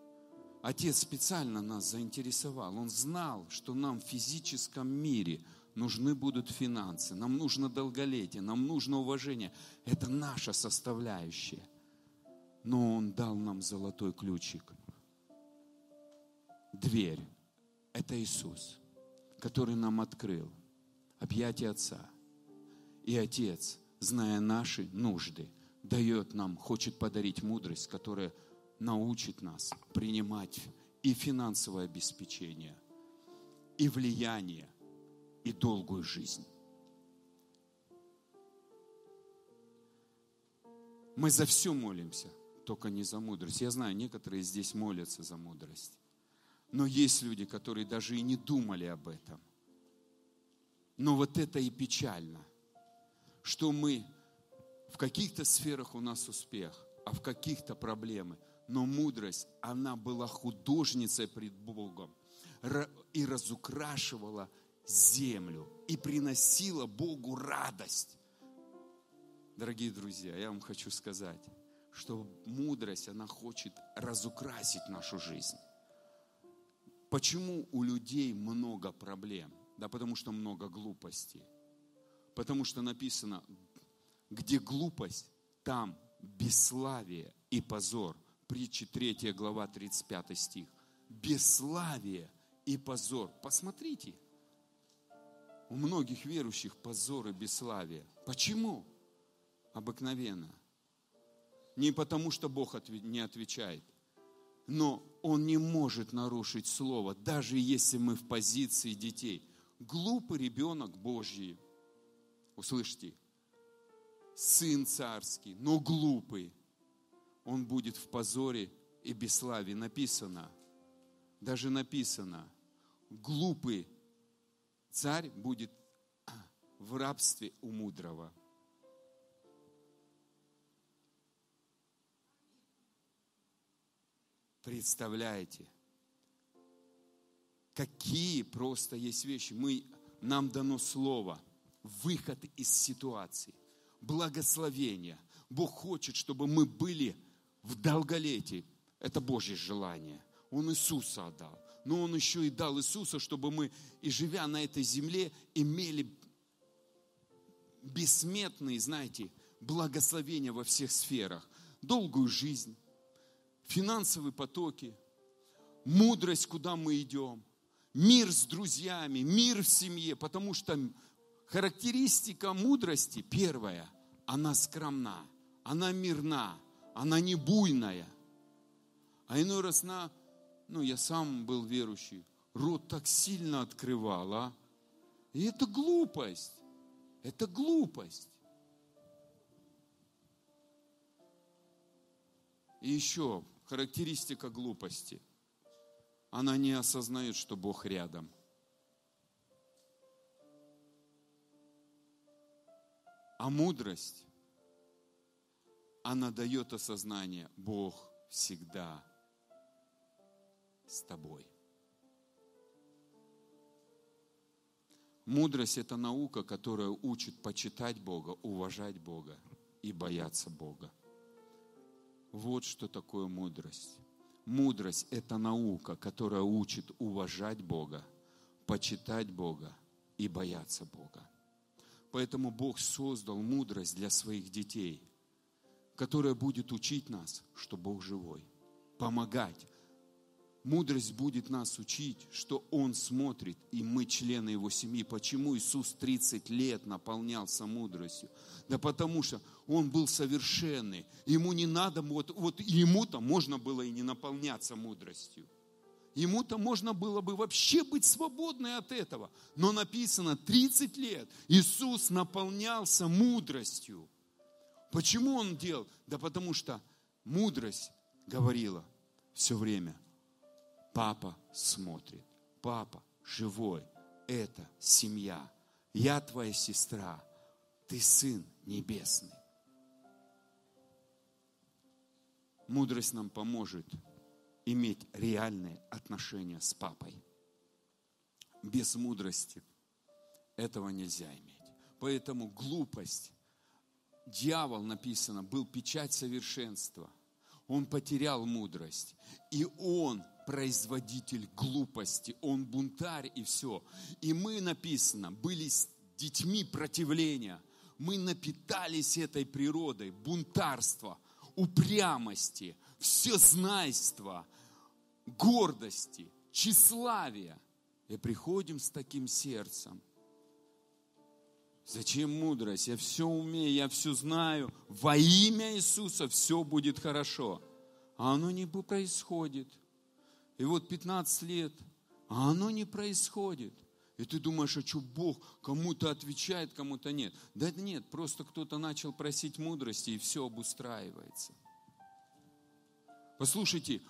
Отец специально нас заинтересовал. Он знал, что нам в физическом мире нужны будут финансы, нам нужно долголетие, нам нужно уважение. Это наша составляющая. Но Он дал нам золотой ключик. дверь – это Иисус, который нам открыл объятия Отца. И Отец, зная наши нужды, дает нам, хочет подарить мудрость, которая научит нас принимать и финансовое обеспечение, и влияние, и долгую жизнь. Мы за все молимся, только не за мудрость. Я знаю, некоторые здесь молятся за мудрость. Но есть люди, которые даже и не думали об этом. Но вот это и печально, что мы в каких-то сферах у нас успех, а в каких-то проблемы. Но мудрость, она была художницей пред Богом и разукрашивала землю и приносила Богу радость. Дорогие друзья, я вам хочу сказать, что мудрость, она хочет разукрасить нашу жизнь. Почему у людей много проблем? Да потому что много глупости. Потому что написано, где глупость, там бесславие и позор. Притчи 3 глава 35 стих. Бесславие и позор. Посмотрите, у многих верующих позор и бесславие. Почему? Обыкновенно. Не потому, что Бог не отвечает, но Он не может нарушить Слово, даже если мы в позиции детей. Глупый ребенок Божий, услышьте, сын царский, но глупый, он будет в позоре и бесславии. Написано, даже написано, глупый царь будет в рабстве у мудрого. Представляете, какие просто есть вещи. Мы, нам дано слово, выход из ситуации благословения. Бог хочет, чтобы мы были в долголетии. Это Божье желание. Он Иисуса отдал. Но Он еще и дал Иисуса, чтобы мы, и живя на этой земле, имели бессмертные, знаете, благословения во всех сферах. Долгую жизнь, финансовые потоки, мудрость, куда мы идем, мир с друзьями, мир в семье, потому что Характеристика мудрости первая, она скромна, она мирна, она не буйная. А иной раз на, ну я сам был верующий, рот так сильно открывал, а? И это глупость, это глупость. И еще характеристика глупости. Она не осознает, что Бог рядом – А мудрость, она дает осознание, Бог всегда с тобой. Мудрость – это наука, которая учит почитать Бога, уважать Бога и бояться Бога. Вот что такое мудрость. Мудрость – это наука, которая учит уважать Бога, почитать Бога и бояться Бога. Поэтому Бог создал мудрость для своих детей, которая будет учить нас, что Бог живой, помогать. Мудрость будет нас учить, что Он смотрит, и мы члены Его семьи. Почему Иисус 30 лет наполнялся мудростью? Да потому что Он был совершенный. Ему не надо, вот, вот ему-то можно было и не наполняться мудростью. Ему-то можно было бы вообще быть свободной от этого. Но написано, 30 лет Иисус наполнялся мудростью. Почему он делал? Да потому что мудрость говорила все время, папа смотрит, папа живой, это семья, я твоя сестра, ты сын небесный. Мудрость нам поможет иметь реальные отношения с папой. Без мудрости этого нельзя иметь. Поэтому глупость, дьявол написано, был печать совершенства. Он потерял мудрость. И он производитель глупости, он бунтарь и все. И мы, написано, были детьми противления. Мы напитались этой природой, бунтарства, упрямости, всезнайства, гордости, тщеславия. И приходим с таким сердцем. Зачем мудрость? Я все умею, я все знаю. Во имя Иисуса все будет хорошо. А оно не происходит. И вот 15 лет, а оно не происходит. И ты думаешь, а что Бог кому-то отвечает, кому-то нет. Да нет, просто кто-то начал просить мудрости, и все обустраивается. Послушайте,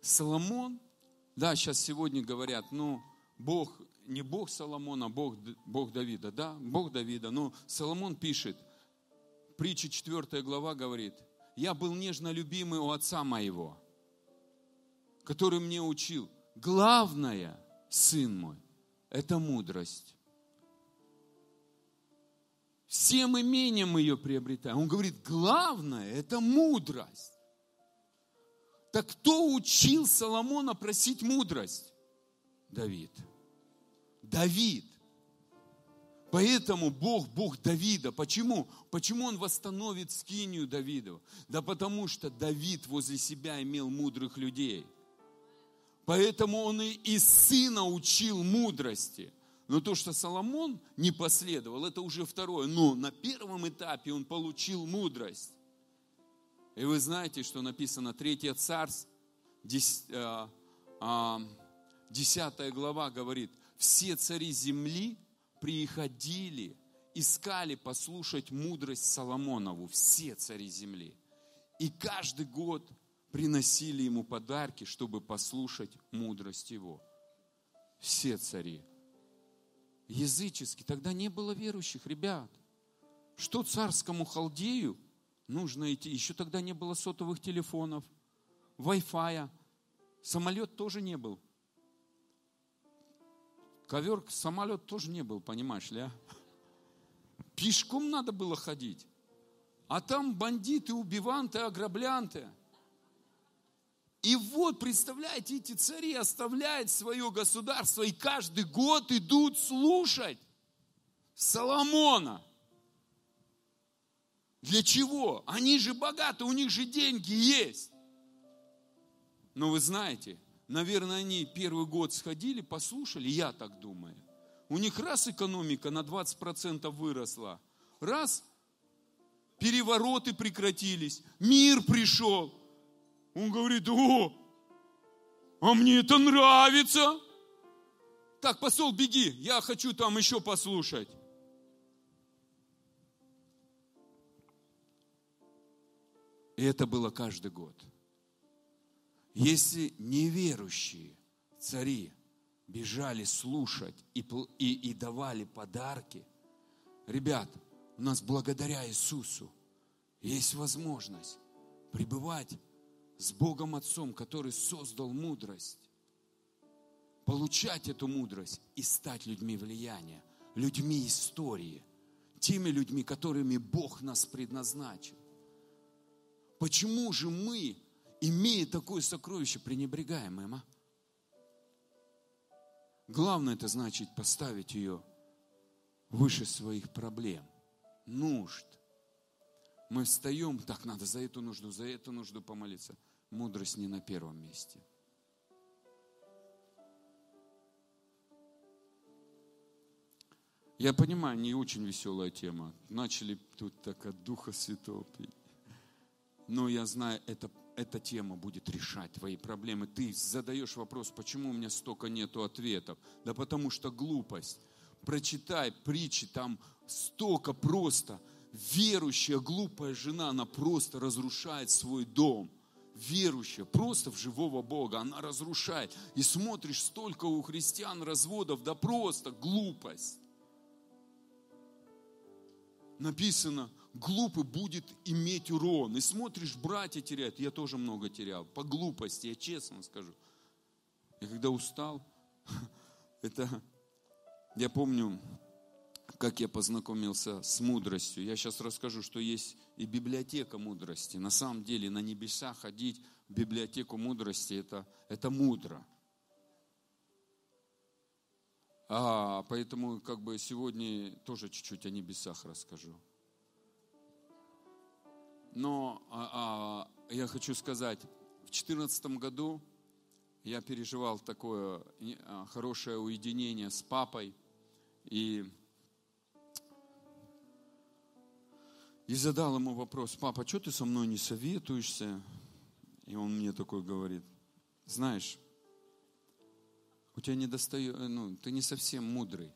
Соломон, да, сейчас сегодня говорят, ну, Бог, не Бог Соломона, а Бог, Бог Давида, да, Бог Давида. Но Соломон пишет, притча 4 глава говорит, я был нежно любимый у отца моего, который мне учил. Главное, сын мой, это мудрость. Всем имением ее приобретаем. Он говорит, главное, это мудрость. Так кто учил Соломона просить мудрость? Давид. Давид. Поэтому Бог, Бог Давида. Почему? Почему Он восстановит скинию Давида? Да потому что Давид возле себя имел мудрых людей. Поэтому он и, и сына учил мудрости. Но то, что Соломон не последовал, это уже второе. Но на первом этапе он получил мудрость. И вы знаете, что написано, Третье царство, 10 10 глава говорит, все цари земли приходили, искали послушать мудрость Соломонову, все цари земли. И каждый год приносили ему подарки, чтобы послушать мудрость его. Все цари. Язычески. Тогда не было верующих, ребят. Что царскому халдею нужно идти? Еще тогда не было сотовых телефонов, Wi-Fi. Самолет тоже не был. Ковер, самолет тоже не был, понимаешь ли, а? Пешком надо было ходить. А там бандиты, убиванты, ограблянты. И вот, представляете, эти цари оставляют свое государство и каждый год идут слушать Соломона. Для чего? Они же богаты, у них же деньги есть. Но вы знаете, наверное, они первый год сходили, послушали, я так думаю. У них раз экономика на 20% выросла, раз перевороты прекратились, мир пришел. Он говорит, о, а мне это нравится. Так, посол, беги, я хочу там еще послушать. И это было каждый год. Если неверующие цари бежали слушать и, и, и давали подарки, ребят, у нас благодаря Иисусу есть возможность пребывать с Богом Отцом, который создал мудрость, получать эту мудрость и стать людьми влияния, людьми истории, теми людьми, которыми Бог нас предназначил. Почему же мы имея такое сокровище, пренебрегаем им, а? Главное это значит поставить ее выше своих проблем, нужд. Мы встаем, так надо за эту нужду, за эту нужду помолиться. Мудрость не на первом месте. Я понимаю, не очень веселая тема. Начали тут так от Духа Святого. Но я знаю, это эта тема будет решать твои проблемы. Ты задаешь вопрос, почему у меня столько нету ответов? Да потому что глупость. Прочитай притчи, там столько просто. Верующая глупая жена, она просто разрушает свой дом. Верующая, просто в живого Бога, она разрушает. И смотришь, столько у христиан разводов, да просто глупость. Написано, глупый будет иметь урон. И смотришь, братья теряют. Я тоже много терял. По глупости, я честно скажу. Я когда устал, <laughs> это, я помню, как я познакомился с мудростью. Я сейчас расскажу, что есть и библиотека мудрости. На самом деле на небеса ходить в библиотеку мудрости это, это мудро. А, поэтому как бы сегодня тоже чуть-чуть о небесах расскажу. Но а, а, я хочу сказать, в 2014 году я переживал такое а, хорошее уединение с папой. И, и задал ему вопрос, папа, что ты со мной не советуешься? И он мне такой говорит, знаешь, у тебя не достает, ну, ты не совсем мудрый.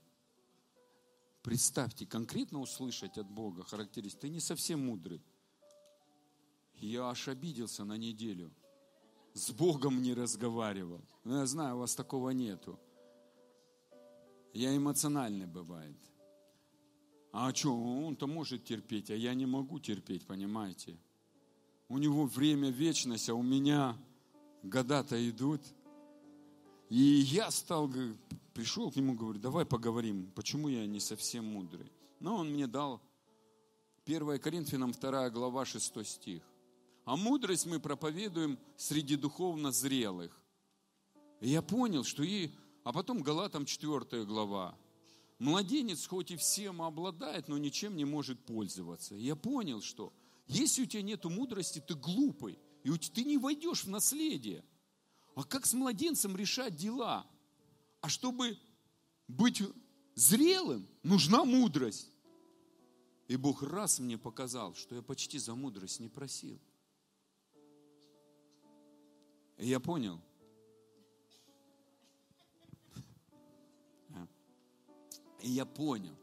Представьте, конкретно услышать от Бога характеристики, ты не совсем мудрый. Я аж обиделся на неделю. С Богом не разговаривал. Но я знаю, у вас такого нету. Я эмоциональный бывает. А что, он-то может терпеть, а я не могу терпеть, понимаете? У него время вечность, а у меня года-то идут. И я стал, пришел к нему, говорю, давай поговорим, почему я не совсем мудрый. Но он мне дал 1 Коринфянам 2 глава 6 стих. А мудрость мы проповедуем среди духовно зрелых. И я понял, что и... А потом Галатам 4 глава. Младенец хоть и всем обладает, но ничем не может пользоваться. И я понял, что если у тебя нет мудрости, ты глупый. И ты не войдешь в наследие. А как с младенцем решать дела? А чтобы быть зрелым, нужна мудрость. И Бог раз мне показал, что я почти за мудрость не просил. И я понял. И я понял.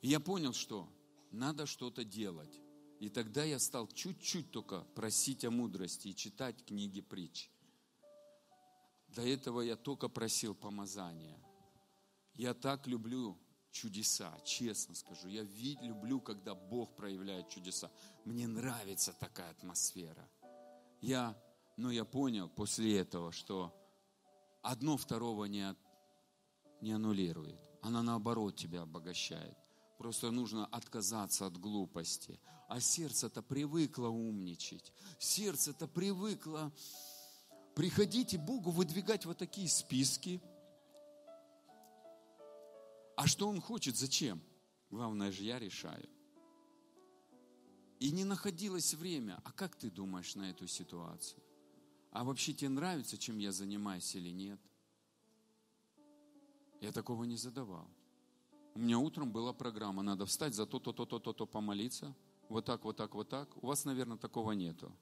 И я понял, что надо что-то делать. И тогда я стал чуть-чуть только просить о мудрости и читать книги притч. До этого я только просил помазания. Я так люблю чудеса, честно скажу. Я вид, люблю, когда Бог проявляет чудеса. Мне нравится такая атмосфера. Я но я понял после этого, что одно второго не, не аннулирует. Она наоборот тебя обогащает. Просто нужно отказаться от глупости. А сердце-то привыкло умничать. Сердце-то привыкло приходить и Богу выдвигать вот такие списки. А что Он хочет? Зачем? Главное же я решаю. И не находилось время. А как ты думаешь на эту ситуацию? А вообще тебе нравится, чем я занимаюсь или нет? Я такого не задавал. У меня утром была программа, надо встать за то-то, то-то, то-то, помолиться. Вот так, вот так, вот так. У вас, наверное, такого нету.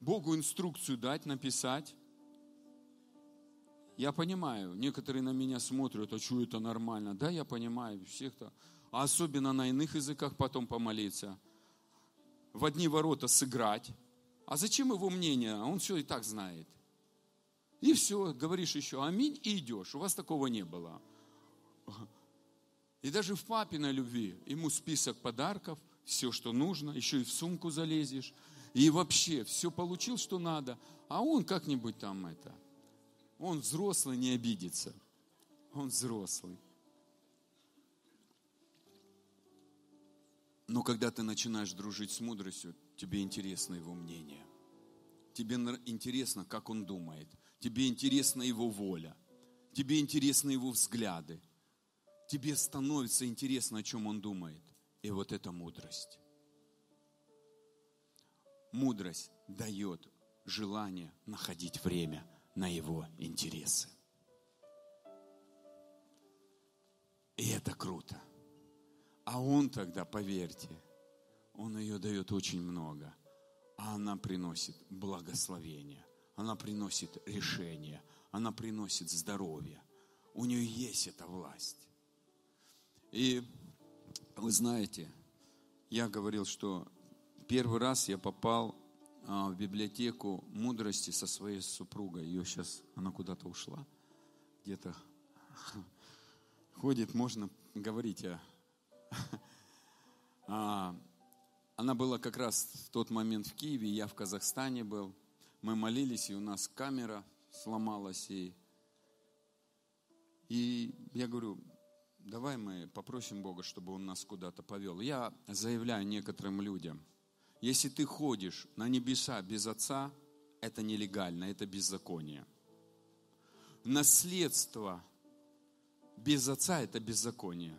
Богу инструкцию дать, написать. Я понимаю, некоторые на меня смотрят, а что это нормально? Да, я понимаю, всех-то. А особенно на иных языках потом помолиться. В одни ворота сыграть. А зачем его мнение? Он все и так знает. И все, говоришь еще аминь и идешь. У вас такого не было. И даже в папиной любви ему список подарков, все, что нужно, еще и в сумку залезешь. И вообще все получил, что надо. А он как-нибудь там это. Он взрослый, не обидится. Он взрослый. Но когда ты начинаешь дружить с мудростью, тебе интересно его мнение. Тебе интересно, как он думает. Тебе интересна его воля. Тебе интересны его взгляды. Тебе становится интересно, о чем он думает. И вот это мудрость. Мудрость дает желание находить время на его интересы. И это круто. А он тогда, поверьте, он ее дает очень много. А она приносит благословение. Она приносит решение. Она приносит здоровье. У нее есть эта власть. И вы знаете, я говорил, что первый раз я попал а, в библиотеку мудрости со своей супругой. Ее сейчас, она куда-то ушла. Где-то <laughs> ходит, можно говорить о <laughs> а, она была как раз в тот момент в Киеве, я в Казахстане был. Мы молились, и у нас камера сломалась. И, и я говорю, давай мы попросим Бога, чтобы Он нас куда-то повел. Я заявляю некоторым людям, если ты ходишь на небеса без Отца, это нелегально, это беззаконие. Наследство без Отца – это беззаконие.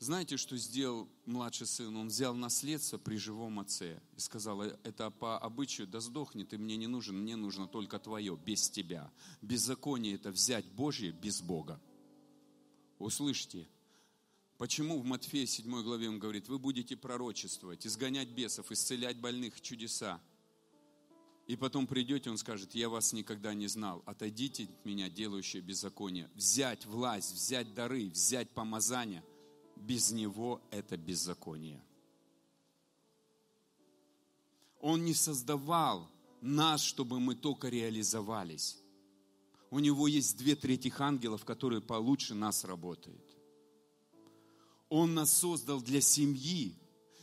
Знаете, что сделал младший сын? Он взял наследство при живом отце и сказал, это по обычаю, да сдохни, ты мне не нужен, мне нужно только твое, без тебя. Беззаконие это взять Божье без Бога. Услышьте, почему в Матфея 7 главе он говорит, вы будете пророчествовать, изгонять бесов, исцелять больных, чудеса. И потом придете, он скажет, я вас никогда не знал, отойдите от меня, делающие беззаконие. Взять власть, взять дары, взять помазание – без него это беззаконие. Он не создавал нас, чтобы мы только реализовались. У него есть две трети ангелов, которые получше нас работают. Он нас создал для семьи,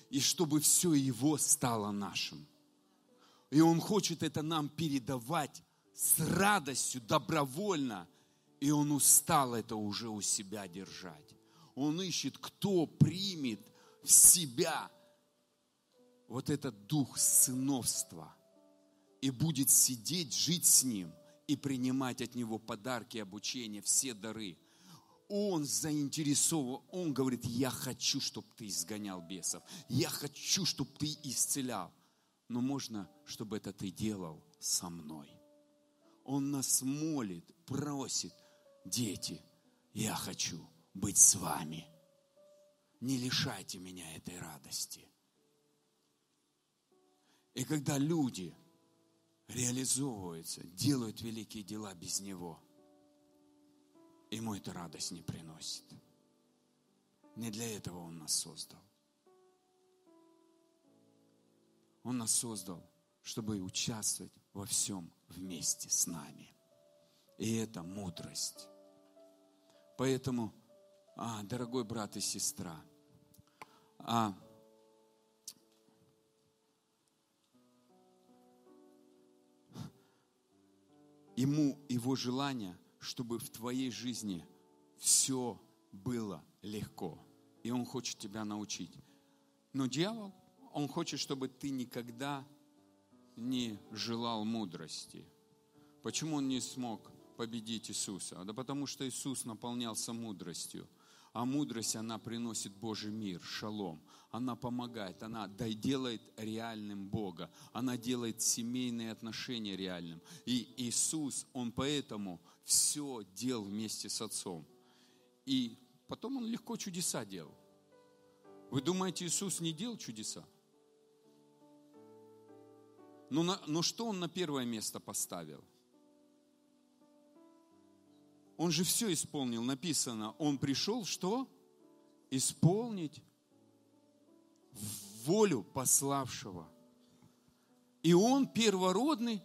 и чтобы все его стало нашим. И он хочет это нам передавать с радостью, добровольно. И он устал это уже у себя держать. Он ищет, кто примет в себя вот этот дух сыновства и будет сидеть, жить с ним и принимать от него подарки, обучение, все дары. Он заинтересован, он говорит, я хочу, чтобы ты изгонял бесов, я хочу, чтобы ты исцелял. Но можно, чтобы это ты делал со мной. Он нас молит, просит, дети, я хочу – быть с вами. Не лишайте меня этой радости. И когда люди реализовываются, делают великие дела без Него, ему эта радость не приносит. Не для этого Он нас создал. Он нас создал, чтобы участвовать во всем вместе с нами. И это мудрость. Поэтому а, дорогой брат и сестра, а, ему его желание, чтобы в твоей жизни все было легко. И он хочет тебя научить. Но дьявол, он хочет, чтобы ты никогда не желал мудрости. Почему он не смог победить Иисуса? Да потому что Иисус наполнялся мудростью. А мудрость, она приносит Божий мир, шалом. Она помогает, она делает реальным Бога. Она делает семейные отношения реальным. И Иисус, Он поэтому все делал вместе с Отцом. И потом Он легко чудеса делал. Вы думаете, Иисус не делал чудеса? Но, на, но что Он на первое место поставил – он же все исполнил, написано. Он пришел что? Исполнить волю пославшего. И он первородный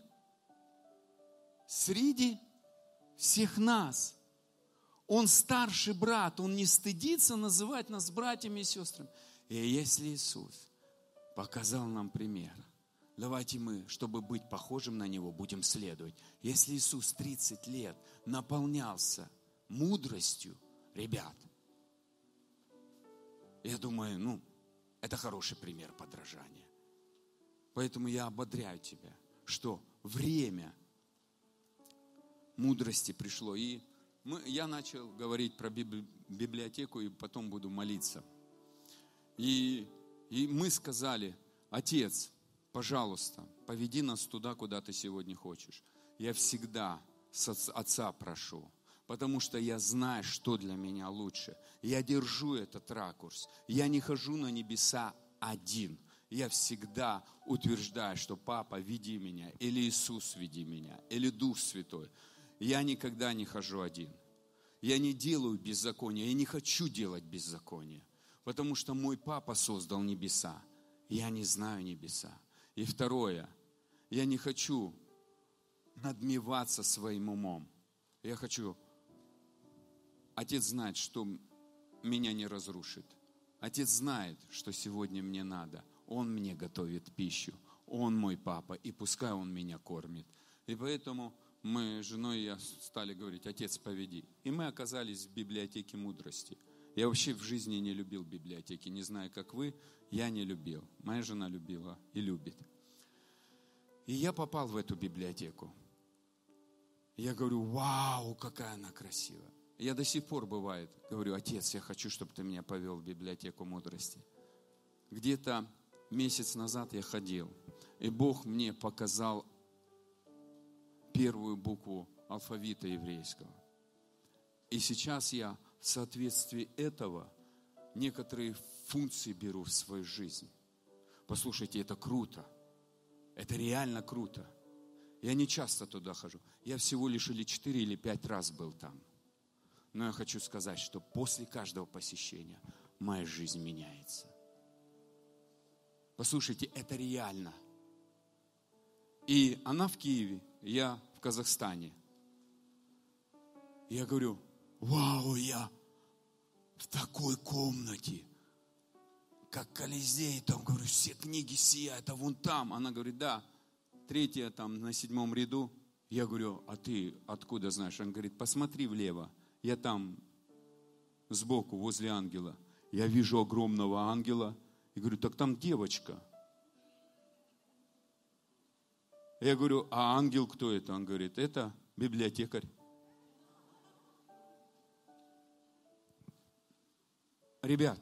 среди всех нас. Он старший брат, он не стыдится называть нас братьями и сестрами. И если Иисус показал нам пример – Давайте мы, чтобы быть похожим на Него, будем следовать. Если Иисус 30 лет наполнялся мудростью, ребят, я думаю, ну, это хороший пример подражания. Поэтому я ободряю тебя, что время мудрости пришло. И мы, я начал говорить про библиотеку, и потом буду молиться. И, и мы сказали, Отец, пожалуйста, поведи нас туда, куда ты сегодня хочешь. Я всегда с Отца прошу, потому что я знаю, что для меня лучше. Я держу этот ракурс. Я не хожу на небеса один. Я всегда утверждаю, что Папа, веди меня, или Иисус, веди меня, или Дух Святой. Я никогда не хожу один. Я не делаю беззакония, я не хочу делать беззаконие, потому что мой Папа создал небеса. Я не знаю небеса. И второе, я не хочу надмеваться своим умом. Я хочу, Отец знает, что меня не разрушит. Отец знает, что сегодня мне надо. Он мне готовит пищу. Он мой папа, и пускай он меня кормит. И поэтому мы с женой и я стали говорить, отец, поведи. И мы оказались в библиотеке мудрости. Я вообще в жизни не любил библиотеки. Не знаю, как вы, я не любил. Моя жена любила и любит. И я попал в эту библиотеку. Я говорю, вау, какая она красивая. Я до сих пор бывает, говорю, отец, я хочу, чтобы ты меня повел в библиотеку мудрости. Где-то месяц назад я ходил, и Бог мне показал первую букву алфавита еврейского. И сейчас я в соответствии этого некоторые функции беру в свою жизнь. Послушайте, это круто. Это реально круто. Я не часто туда хожу. Я всего лишь или четыре, или пять раз был там. Но я хочу сказать, что после каждого посещения моя жизнь меняется. Послушайте, это реально. И она в Киеве, я в Казахстане. Я говорю, вау, я в такой комнате, как Колизей, там, говорю, все книги сияют, а вон там. Она говорит, да, третья там на седьмом ряду. Я говорю, а ты откуда знаешь? Он говорит, посмотри влево. Я там сбоку, возле ангела. Я вижу огромного ангела. И говорю, так там девочка. Я говорю, а ангел кто это? Он говорит, это библиотекарь. Ребят,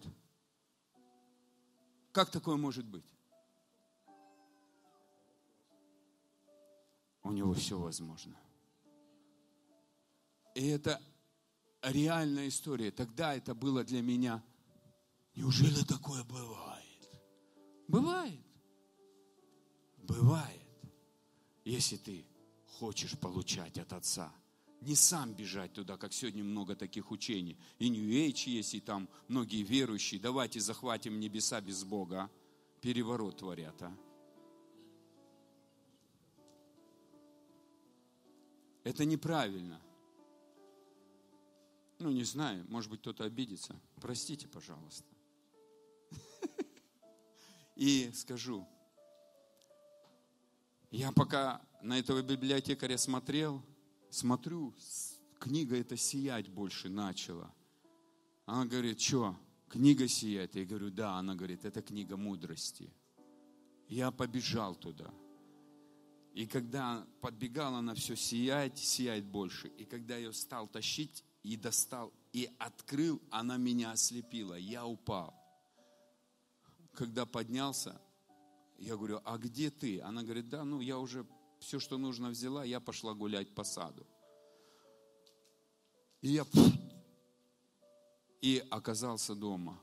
как такое может быть? У него все возможно. И это реальная история. Тогда это было для меня. Неужели такое бывает? Бывает. Бывает. Если ты хочешь получать от Отца – не сам бежать туда, как сегодня много таких учений. И Нью-Эйдж есть, и там многие верующие. Давайте захватим небеса без Бога. А? Переворот творят, а? Это неправильно. Ну, не знаю, может быть, кто-то обидится. Простите, пожалуйста. <laughs> И скажу, я пока на этого библиотекаря смотрел, смотрю, книга эта сиять больше начала. Она говорит, что, книга сияет? Я говорю, да. Она говорит, это книга мудрости. Я побежал туда. И когда подбегала она все сияет, сияет больше. И когда я стал тащить и достал, и открыл, она меня ослепила. Я упал. Когда поднялся, я говорю, а где ты? Она говорит, да, ну я уже все, что нужно взяла, я пошла гулять по саду. И я и оказался дома.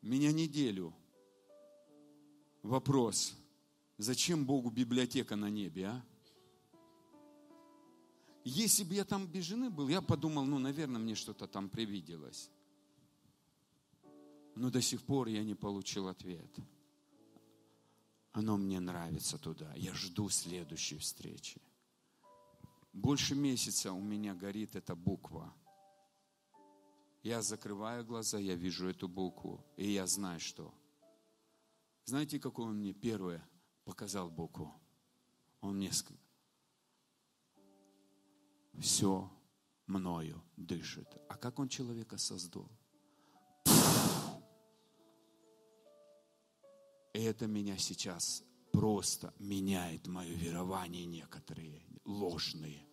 Меня неделю. Вопрос, зачем Богу библиотека на небе, а? Если бы я там без жены был, я подумал, ну, наверное, мне что-то там привиделось. Но до сих пор я не получил ответ. Оно мне нравится туда. Я жду следующей встречи. Больше месяца у меня горит эта буква. Я закрываю глаза, я вижу эту букву, и я знаю, что. Знаете, какой он мне первое показал букву? Он мне сказал, все мною дышит. А как он человека создал? Это меня сейчас просто меняет мое верование некоторые, ложные.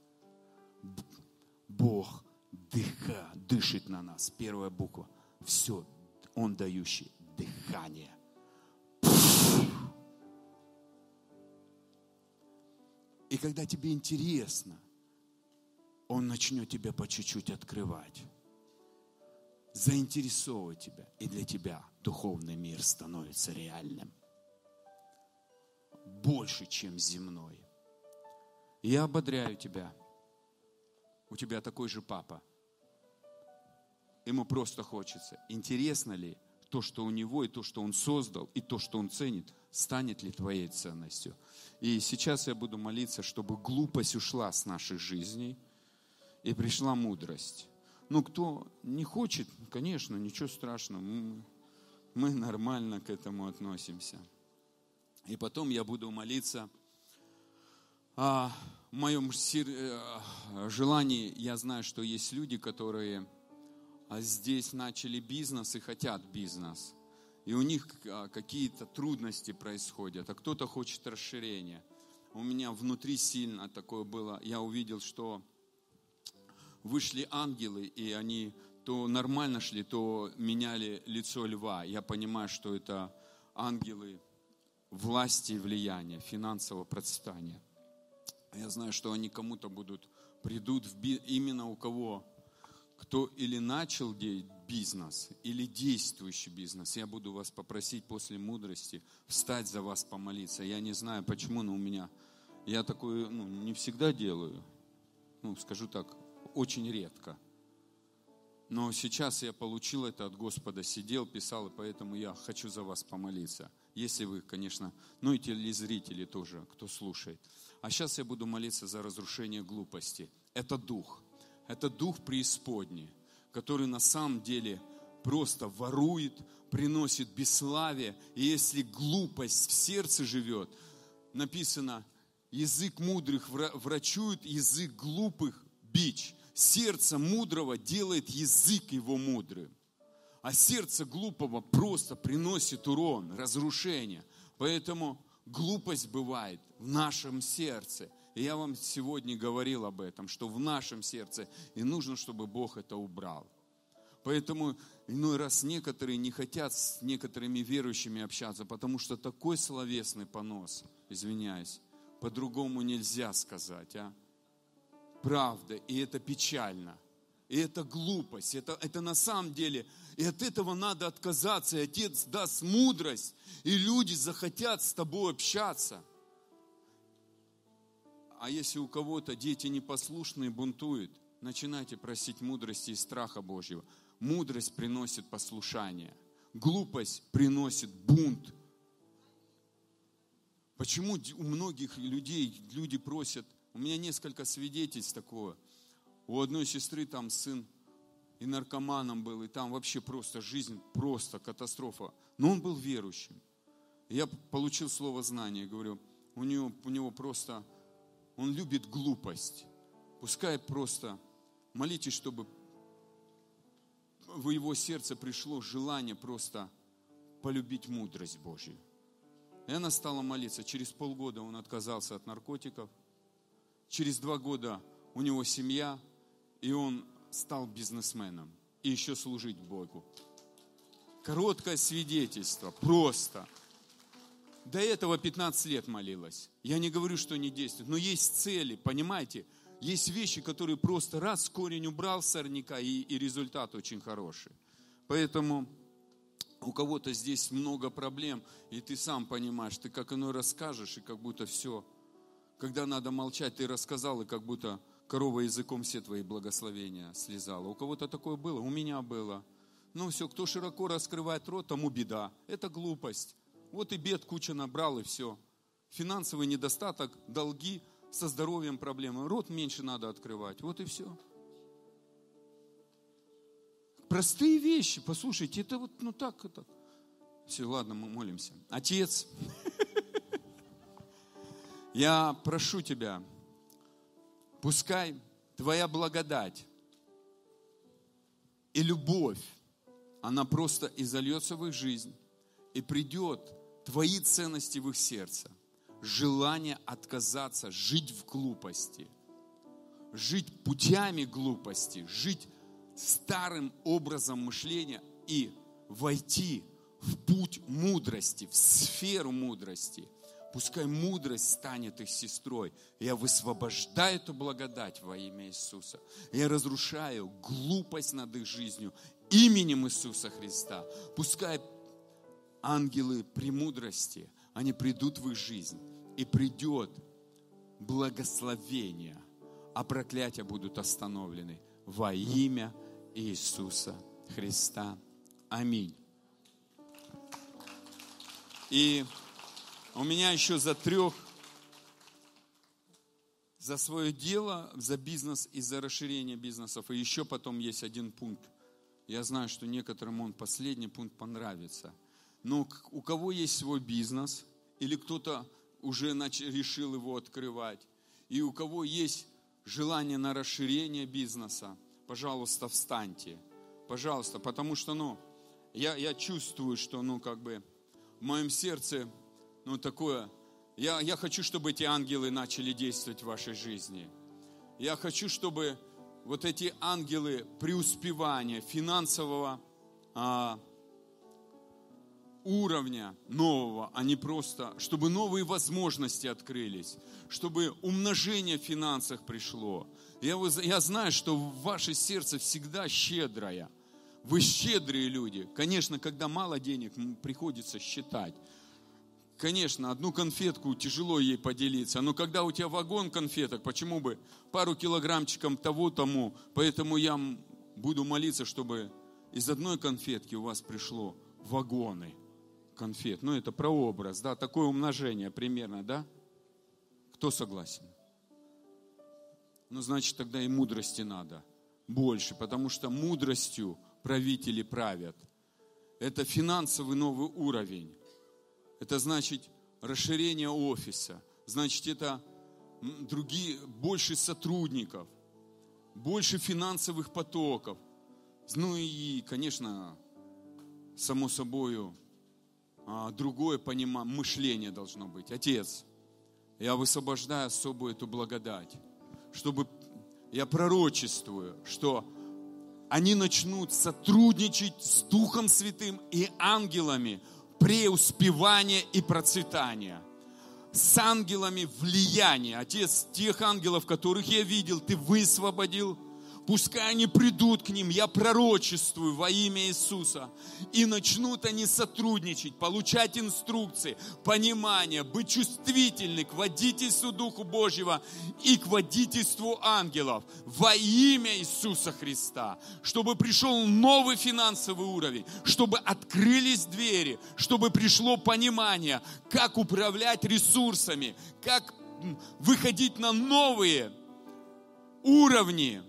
Бог дыха, дышит на нас. Первая буква. Все, Он дающий дыхание. И когда тебе интересно, Он начнет тебя по чуть-чуть открывать заинтересовывать тебя. И для тебя духовный мир становится реальным. Больше, чем земной. Я ободряю тебя. У тебя такой же папа. Ему просто хочется. Интересно ли то, что у него, и то, что он создал, и то, что он ценит, станет ли твоей ценностью? И сейчас я буду молиться, чтобы глупость ушла с наших жизней и пришла мудрость. Ну, кто не хочет, конечно, ничего страшного. Мы нормально к этому относимся. И потом я буду молиться о моем э, желании. Я знаю, что есть люди, которые а, здесь начали бизнес и хотят бизнес. И у них а, какие-то трудности происходят, а кто-то хочет расширения. У меня внутри сильно такое было. Я увидел, что вышли ангелы, и они то нормально шли, то меняли лицо льва. Я понимаю, что это ангелы власти и влияния, финансового процветания. Я знаю, что они кому-то будут, придут в би, именно у кого, кто или начал бизнес, или действующий бизнес. Я буду вас попросить после мудрости встать за вас, помолиться. Я не знаю почему, но у меня, я такое ну, не всегда делаю. Ну, скажу так, очень редко. Но сейчас я получил это от Господа, сидел, писал, и поэтому я хочу за вас помолиться. Если вы, конечно, ну и телезрители тоже, кто слушает. А сейчас я буду молиться за разрушение глупости. Это дух. Это дух преисподней, который на самом деле просто ворует, приносит бесславие. И если глупость в сердце живет, написано, язык мудрых врачует, язык глупых бич. Сердце мудрого делает язык его мудрым. А сердце глупого просто приносит урон, разрушение. Поэтому глупость бывает в нашем сердце. И я вам сегодня говорил об этом, что в нашем сердце и нужно, чтобы Бог это убрал. Поэтому иной раз некоторые не хотят с некоторыми верующими общаться, потому что такой словесный понос, извиняюсь, по-другому нельзя сказать, а? Правда, и это печально. И это глупость, это, это на самом деле, и от этого надо отказаться, и Отец даст мудрость, и люди захотят с тобой общаться. А если у кого-то дети непослушные, бунтуют, начинайте просить мудрости и страха Божьего. Мудрость приносит послушание, глупость приносит бунт. Почему у многих людей люди просят у меня несколько свидетельств такого. У одной сестры там сын и наркоманом был, и там вообще просто жизнь, просто катастрофа. Но он был верующим. Я получил слово знания, говорю, у него, у него просто, он любит глупость. Пускай просто молитесь, чтобы в его сердце пришло желание просто полюбить мудрость Божью. И она стала молиться. Через полгода он отказался от наркотиков – Через два года у него семья, и он стал бизнесменом и еще служить Богу. Короткое свидетельство, просто. До этого 15 лет молилась. Я не говорю, что не действует, но есть цели, понимаете? Есть вещи, которые просто раз корень убрал сорняка, и, и результат очень хороший. Поэтому у кого-то здесь много проблем, и ты сам понимаешь, ты как иной расскажешь, и как будто все когда надо молчать, ты рассказал, и как будто корова языком все твои благословения слезала. У кого-то такое было, у меня было. Ну все, кто широко раскрывает рот, тому беда. Это глупость. Вот и бед куча набрал, и все. Финансовый недостаток, долги, со здоровьем проблемы. Рот меньше надо открывать. Вот и все. Простые вещи, послушайте, это вот, ну так, это. Все, ладно, мы молимся. Отец, <laughs> я прошу Тебя, пускай Твоя благодать и любовь, она просто изольется в их жизнь, и придет Твои ценности в их сердце, желание отказаться, жить в глупости, жить путями глупости, жить старым образом мышления и войти в путь мудрости, в сферу мудрости – Пускай мудрость станет их сестрой. Я высвобождаю эту благодать во имя Иисуса. Я разрушаю глупость над их жизнью именем Иисуса Христа. Пускай ангелы премудрости, они придут в их жизнь. И придет благословение, а проклятия будут остановлены во имя Иисуса Христа. Аминь. И у меня еще за трех, за свое дело, за бизнес и за расширение бизнесов. И еще потом есть один пункт. Я знаю, что некоторым он последний пункт понравится. Но у кого есть свой бизнес, или кто-то уже решил его открывать, и у кого есть желание на расширение бизнеса, пожалуйста, встаньте. Пожалуйста, потому что, ну, я, я чувствую, что, ну, как бы в моем сердце ну, такое. Я, я хочу, чтобы эти ангелы начали действовать в вашей жизни. Я хочу, чтобы вот эти ангелы преуспевания, финансового а, уровня нового, а не просто, чтобы новые возможности открылись, чтобы умножение в финансах пришло. Я, я знаю, что ваше сердце всегда щедрое. Вы щедрые люди. Конечно, когда мало денег, приходится считать. Конечно, одну конфетку тяжело ей поделиться, но когда у тебя вагон конфеток, почему бы пару килограммчиком того тому, поэтому я буду молиться, чтобы из одной конфетки у вас пришло вагоны конфет. Ну, это прообраз, да, такое умножение примерно, да? Кто согласен? Ну, значит, тогда и мудрости надо больше, потому что мудростью правители правят. Это финансовый новый уровень. Это значит расширение офиса. Значит, это другие, больше сотрудников, больше финансовых потоков. Ну и, конечно, само собой, а, другое понимание, мышление должно быть. Отец, я высвобождаю особую эту благодать, чтобы я пророчествую, что они начнут сотрудничать с Духом Святым и ангелами преуспевания и процветания. С ангелами влияния. Отец, тех ангелов, которых я видел, ты высвободил – Пускай они придут к ним, я пророчествую во имя Иисуса. И начнут они сотрудничать, получать инструкции, понимание, быть чувствительны к водительству Духу Божьего и к водительству ангелов во имя Иисуса Христа. Чтобы пришел новый финансовый уровень, чтобы открылись двери, чтобы пришло понимание, как управлять ресурсами, как выходить на новые уровни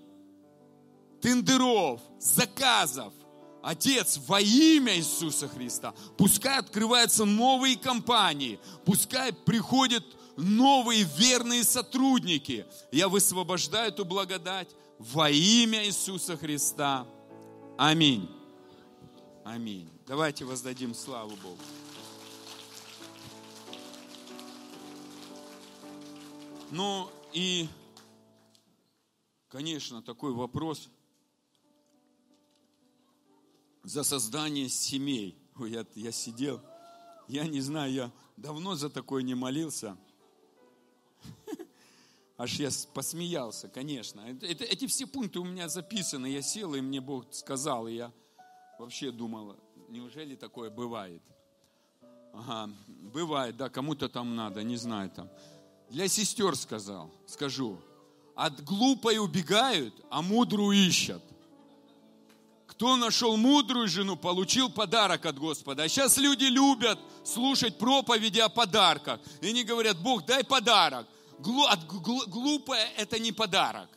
тендеров, заказов. Отец, во имя Иисуса Христа, пускай открываются новые компании, пускай приходят новые верные сотрудники. Я высвобождаю эту благодать во имя Иисуса Христа. Аминь. Аминь. Давайте воздадим славу Богу. Ну и, конечно, такой вопрос – за создание семей. Ой, я, я сидел, я не знаю, я давно за такое не молился. <laughs> Аж я посмеялся, конечно. Это, эти все пункты у меня записаны. Я сел, и мне Бог сказал, и я вообще думал, неужели такое бывает? Ага, бывает, да, кому-то там надо, не знаю там. Для сестер сказал, скажу, от глупой убегают, а мудрую ищут. Кто нашел мудрую жену, получил подарок от Господа. А сейчас люди любят слушать проповеди о подарках. И они говорят, Бог, дай подарок. Глупое – это не подарок.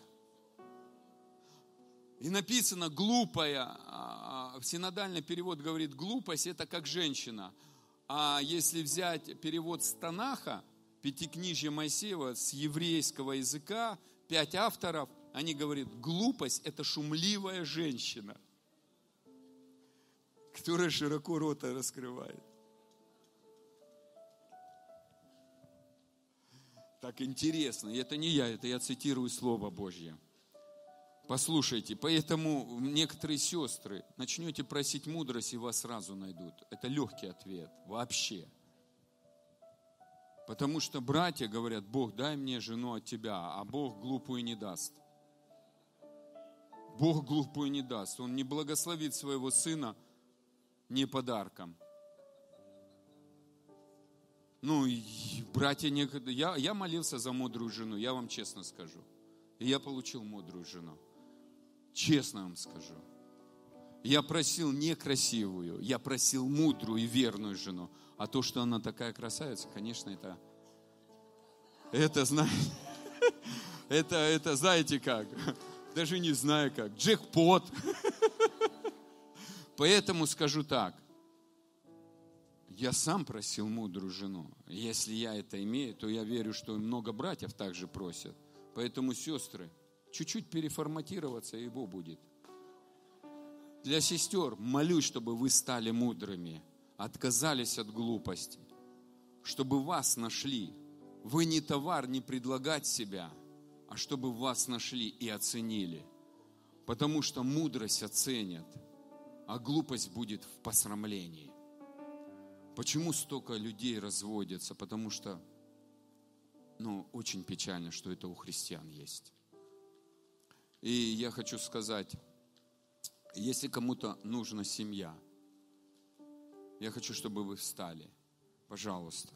И написано глупая, а, синодальный перевод говорит глупость – это как женщина. А если взять перевод с Танаха, Моисеева, с еврейского языка, пять авторов, они говорят, глупость – это шумливая женщина которая широко рота раскрывает. Так интересно. И это не я, это я цитирую Слово Божье. Послушайте, поэтому некоторые сестры начнете просить мудрость, и вас сразу найдут. Это легкий ответ, вообще. Потому что братья говорят, Бог, дай мне жену от тебя, а Бог глупую не даст. Бог глупую не даст. Он не благословит своего сына не подарком. Ну, братья, я, я молился за мудрую жену, я вам честно скажу. И я получил мудрую жену. Честно вам скажу. Я просил не красивую, я просил мудрую и верную жену. А то, что она такая красавица, конечно, это, это, знаете, <laughs> это, это, знаете как, даже не знаю как, джекпот. <laughs> Поэтому скажу так. Я сам просил мудрую жену. Если я это имею, то я верю, что много братьев также просят. Поэтому, сестры, чуть-чуть переформатироваться, и его будет. Для сестер молюсь, чтобы вы стали мудрыми, отказались от глупости, чтобы вас нашли. Вы не товар, не предлагать себя, а чтобы вас нашли и оценили – Потому что мудрость оценят, а глупость будет в посрамлении. Почему столько людей разводятся? Потому что, ну, очень печально, что это у христиан есть. И я хочу сказать, если кому-то нужна семья, я хочу, чтобы вы встали. Пожалуйста.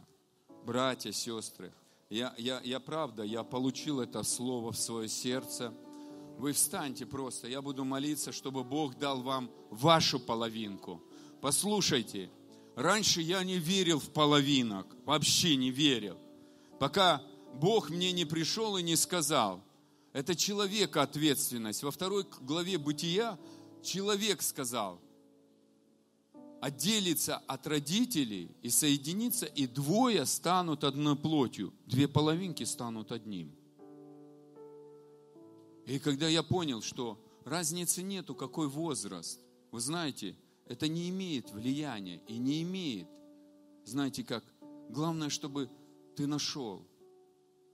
Братья, сестры, я, я, я правда, я получил это слово в свое сердце. Вы встаньте просто, я буду молиться, чтобы Бог дал вам вашу половинку. Послушайте, раньше я не верил в половинок, вообще не верил. Пока Бог мне не пришел и не сказал, это человека ответственность. Во второй главе Бытия человек сказал, отделиться от родителей и соединиться, и двое станут одной плотью, две половинки станут одним. И когда я понял, что разницы нету, какой возраст, вы знаете, это не имеет влияния и не имеет, знаете как, главное, чтобы ты нашел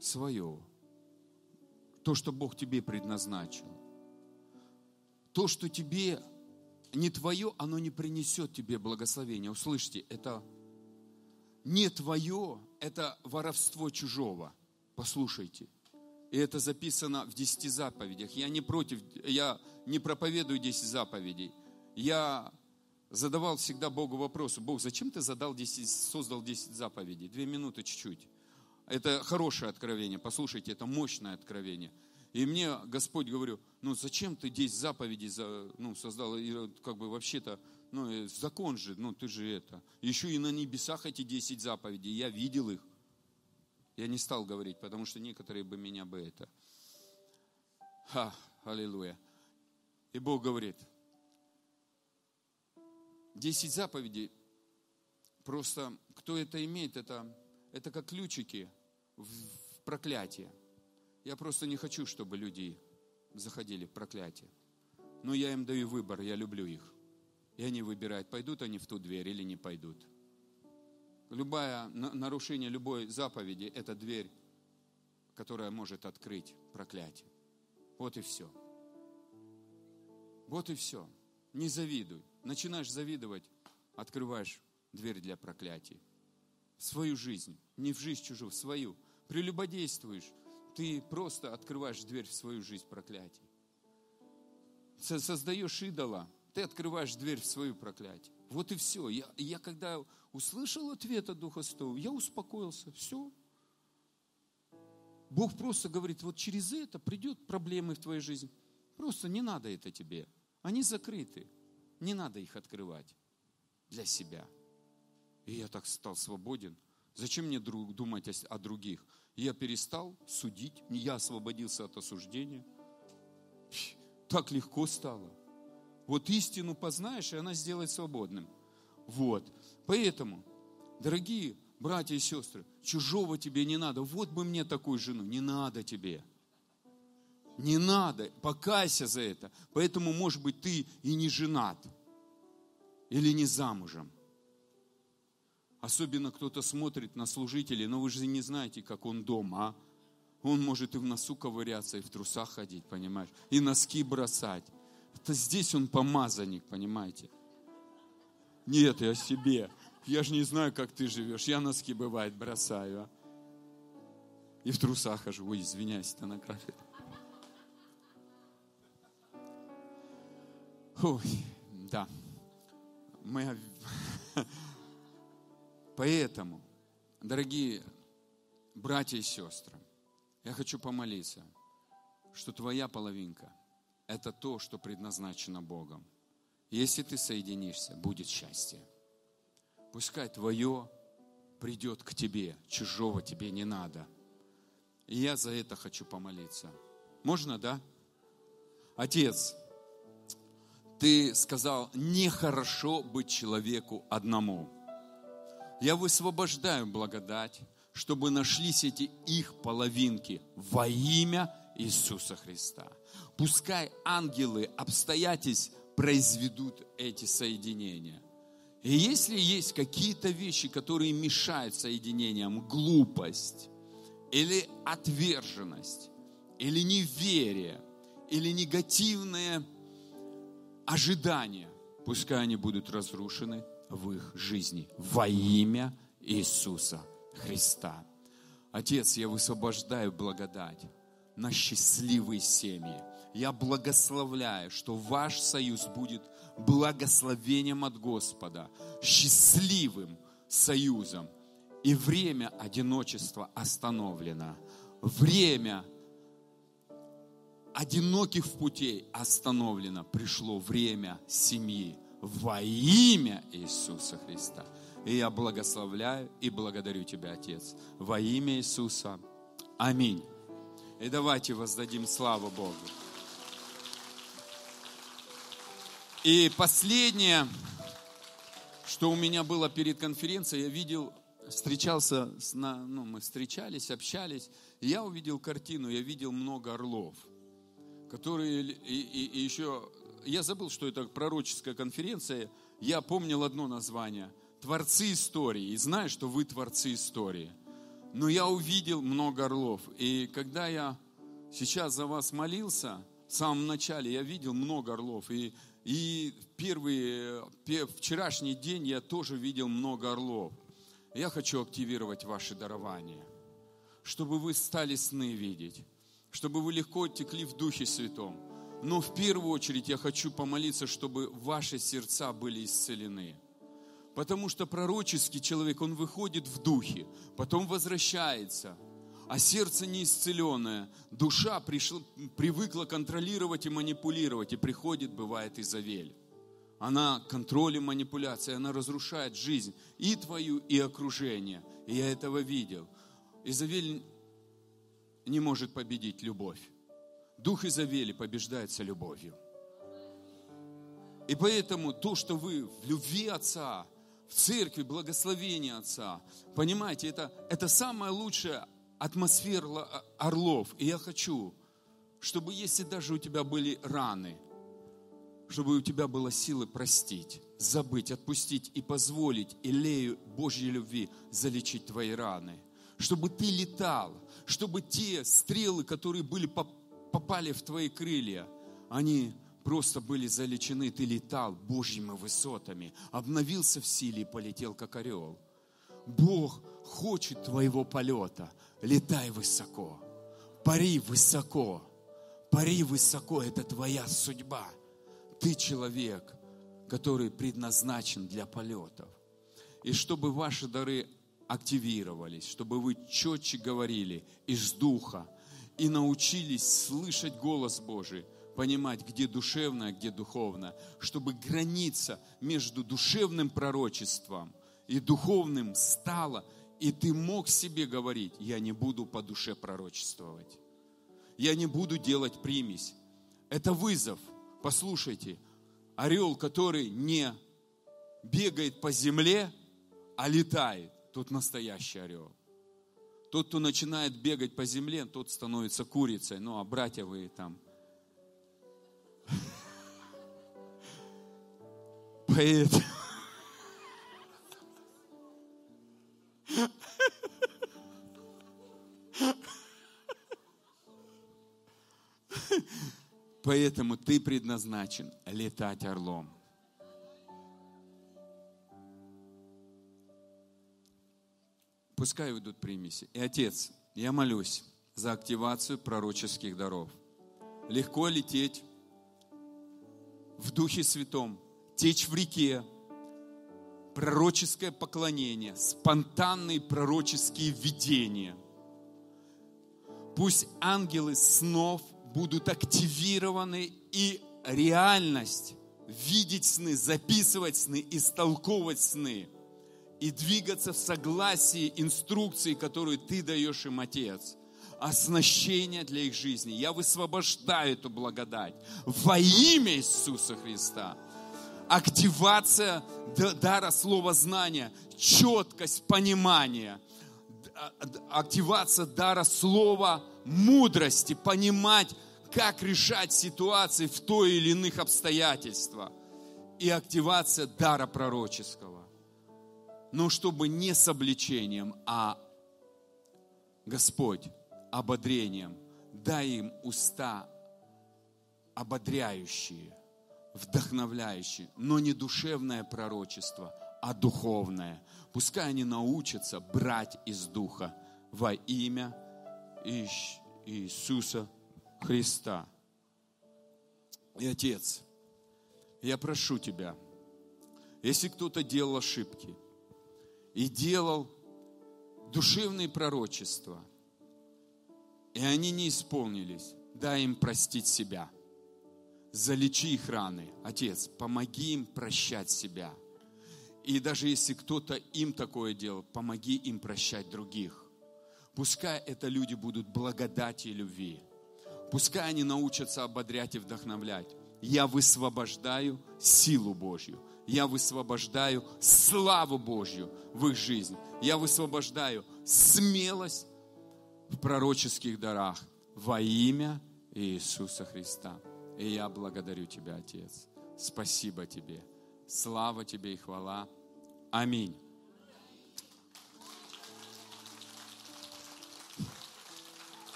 свое, то, что Бог тебе предназначил. То, что тебе не твое, оно не принесет тебе благословения. Услышьте, это не твое, это воровство чужого. Послушайте. И это записано в десяти заповедях. Я не против, я не проповедую десять заповедей. Я задавал всегда Богу вопрос: Бог, зачем ты задал 10, создал десять заповедей? Две минуты чуть-чуть. Это хорошее откровение, послушайте, это мощное откровение. И мне Господь говорю, ну зачем ты 10 заповедей за, ну, создал, и как бы вообще-то, ну э, закон же, ну ты же это. Еще и на небесах эти 10 заповедей, я видел их. Я не стал говорить, потому что некоторые бы меня бы это. Ха, аллилуйя. И Бог говорит, 10 заповедей, просто кто это имеет, это, это как ключики в, в проклятие. Я просто не хочу, чтобы люди заходили в проклятие. Но я им даю выбор, я люблю их. И они выбирают, пойдут они в ту дверь или не пойдут. Любое нарушение любой заповеди – это дверь, которая может открыть проклятие. Вот и все. Вот и все. Не завидуй. Начинаешь завидовать, открываешь дверь для проклятий. В свою жизнь, не в жизнь чужую, в свою. Прелюбодействуешь, ты просто открываешь дверь в свою жизнь проклятий. Создаешь идола, ты открываешь дверь в свою проклятие. Вот и все. Я, я когда услышал ответ от Духа Святого, я успокоился. Все. Бог просто говорит, вот через это придет проблемы в твоей жизни. Просто не надо это тебе. Они закрыты. Не надо их открывать для себя. И я так стал свободен. Зачем мне думать о других? Я перестал судить, я освободился от осуждения. Так легко стало. Вот истину познаешь, и она сделает свободным. Вот. Поэтому, дорогие братья и сестры, чужого тебе не надо. Вот бы мне такую жену. Не надо тебе. Не надо. Покайся за это. Поэтому, может быть, ты и не женат. Или не замужем. Особенно кто-то смотрит на служителей, но вы же не знаете, как он дома, а? Он может и в носу ковыряться, и в трусах ходить, понимаешь? И носки бросать. Это здесь он помазанник, понимаете? Нет, я себе. Я же не знаю, как ты живешь. Я носки, бывает, бросаю. А? И в трусах хожу. Ой, извиняюсь, это накрасит. Ой, да. Мы <laughs> Поэтому, дорогие братья и сестры, я хочу помолиться, что твоя половинка – это то, что предназначено Богом. Если ты соединишься, будет счастье. Пускай твое придет к тебе, чужого тебе не надо. И я за это хочу помолиться. Можно, да? Отец, ты сказал, нехорошо быть человеку одному. Я высвобождаю благодать, чтобы нашлись эти их половинки во имя Иисуса Христа. Пускай ангелы обстоятельств произведут эти соединения. И если есть какие-то вещи, которые мешают соединениям, глупость или отверженность, или неверие, или негативные ожидания, пускай они будут разрушены в их жизни во имя Иисуса Христа. Отец, я высвобождаю благодать на счастливые семьи. Я благословляю, что ваш союз будет благословением от Господа, счастливым союзом. И время одиночества остановлено. Время одиноких пути остановлено. Пришло время семьи во имя Иисуса Христа. И я благословляю и благодарю Тебя, Отец, во имя Иисуса. Аминь. И давайте воздадим славу Богу. И последнее, что у меня было перед конференцией, я видел, встречался, с, ну, мы встречались, общались, и я увидел картину, я видел много орлов, которые, и, и, и еще, я забыл, что это пророческая конференция, я помнил одно название, творцы истории, и знаю, что вы творцы истории. Но я увидел много орлов, и когда я сейчас за вас молился, в самом начале я видел много орлов, и и первый, вчерашний день я тоже видел много орлов. Я хочу активировать ваши дарования, чтобы вы стали сны видеть, чтобы вы легко текли в Духе Святом. Но в первую очередь я хочу помолиться, чтобы ваши сердца были исцелены. Потому что пророческий человек, он выходит в духе, потом возвращается – а сердце неисцеленное, душа пришла, привыкла контролировать и манипулировать, и приходит, бывает, Изавель. Она контроль и манипуляция, она разрушает жизнь и твою, и окружение. И я этого видел. Изавель не может победить любовь. Дух Изавели побеждается любовью. И поэтому то, что вы в любви Отца, в церкви, благословении Отца, понимаете, это, это самое лучшее атмосфер а, орлов. И я хочу, чтобы если даже у тебя были раны, чтобы у тебя было силы простить, забыть, отпустить и позволить Илею Божьей любви залечить твои раны. Чтобы ты летал, чтобы те стрелы, которые были, попали в твои крылья, они просто были залечены, ты летал Божьими высотами, обновился в силе и полетел, как орел. Бог хочет твоего полета. Летай высоко, пари высоко, пари высоко, это твоя судьба. Ты человек, который предназначен для полетов. И чтобы ваши дары активировались, чтобы вы четче говорили из духа и научились слышать голос Божий, понимать, где душевное, где духовное, чтобы граница между душевным пророчеством и духовным стала – и ты мог себе говорить, я не буду по душе пророчествовать. Я не буду делать примесь. Это вызов. Послушайте, орел, который не бегает по земле, а летает, тот настоящий орел. Тот, кто начинает бегать по земле, тот становится курицей. Ну, а братья вы там. Поэтому Поэтому ты предназначен летать орлом. Пускай уйдут примеси. И, Отец, я молюсь за активацию пророческих даров. Легко лететь в Духе Святом, течь в реке, пророческое поклонение, спонтанные пророческие видения. Пусть ангелы снов будут активированы и реальность видеть сны, записывать сны, истолковывать сны и двигаться в согласии инструкции, которую ты даешь им, Отец оснащение для их жизни. Я высвобождаю эту благодать во имя Иисуса Христа. Активация дара слова знания, четкость понимания, а, активация дара слова мудрости, понимать, как решать ситуации в той или иных обстоятельствах. И активация дара пророческого. Но чтобы не с обличением, а Господь ободрением. Дай им уста ободряющие, вдохновляющие, но не душевное пророчество, а духовное. Пускай они научатся брать из духа во имя Иисуса Христа. И Отец, я прошу Тебя, если кто-то делал ошибки и делал душевные пророчества, и они не исполнились, дай им простить себя. Залечи их раны. Отец, помоги им прощать себя. И даже если кто-то им такое делал, помоги им прощать других. Пускай это люди будут благодати и любви. Пускай они научатся ободрять и вдохновлять. Я высвобождаю силу Божью. Я высвобождаю славу Божью в их жизнь. Я высвобождаю смелость в пророческих дарах во имя Иисуса Христа. И я благодарю Тебя, Отец. Спасибо Тебе. Слава Тебе и хвала. Аминь.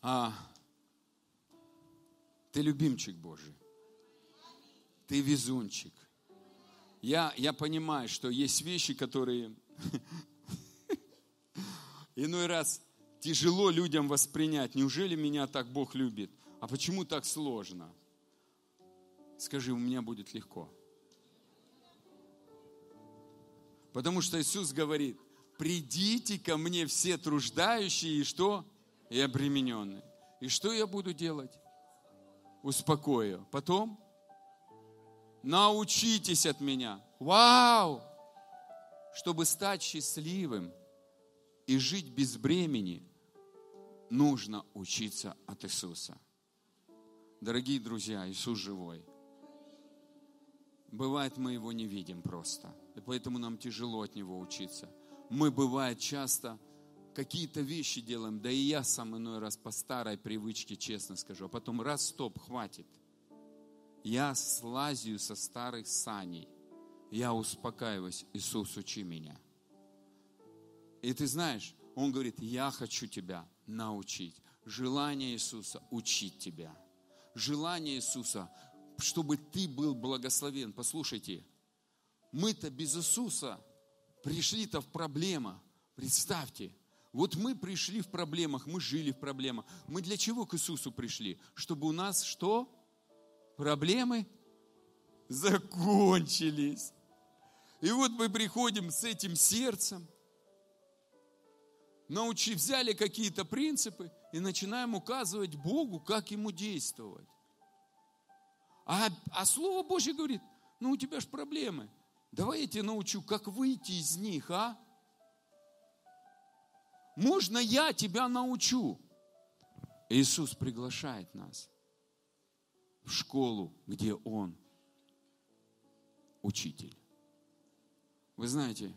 А, ты любимчик Божий. Ты везунчик. Я, я понимаю, что есть вещи, которые иной раз тяжело людям воспринять. Неужели меня так Бог любит? А почему так сложно? Скажи, у меня будет легко. Потому что Иисус говорит, придите ко мне все труждающие и что? И обремененные. И что я буду делать? Успокою. Потом научитесь от меня. Вау! Чтобы стать счастливым и жить без бремени, нужно учиться от Иисуса. Дорогие друзья, Иисус живой. Бывает, мы его не видим просто. И поэтому нам тяжело от него учиться. Мы, бывает, часто какие-то вещи делаем, да и я сам иной раз по старой привычке, честно скажу, а потом раз, стоп, хватит – я слазию со старых саней. Я успокаиваюсь. Иисус, учи меня. И ты знаешь, Он говорит, я хочу тебя научить. Желание Иисуса учить тебя. Желание Иисуса, чтобы ты был благословен. Послушайте, мы-то без Иисуса пришли-то в проблемах. Представьте, вот мы пришли в проблемах, мы жили в проблемах. Мы для чего к Иисусу пришли? Чтобы у нас что? Проблемы закончились. И вот мы приходим с этим сердцем, научив, взяли какие-то принципы и начинаем указывать Богу, как ему действовать. А, а Слово Божье говорит, ну у тебя же проблемы. Давай я тебе научу, как выйти из них, а? Можно я тебя научу? Иисус приглашает нас в школу, где он учитель. Вы знаете,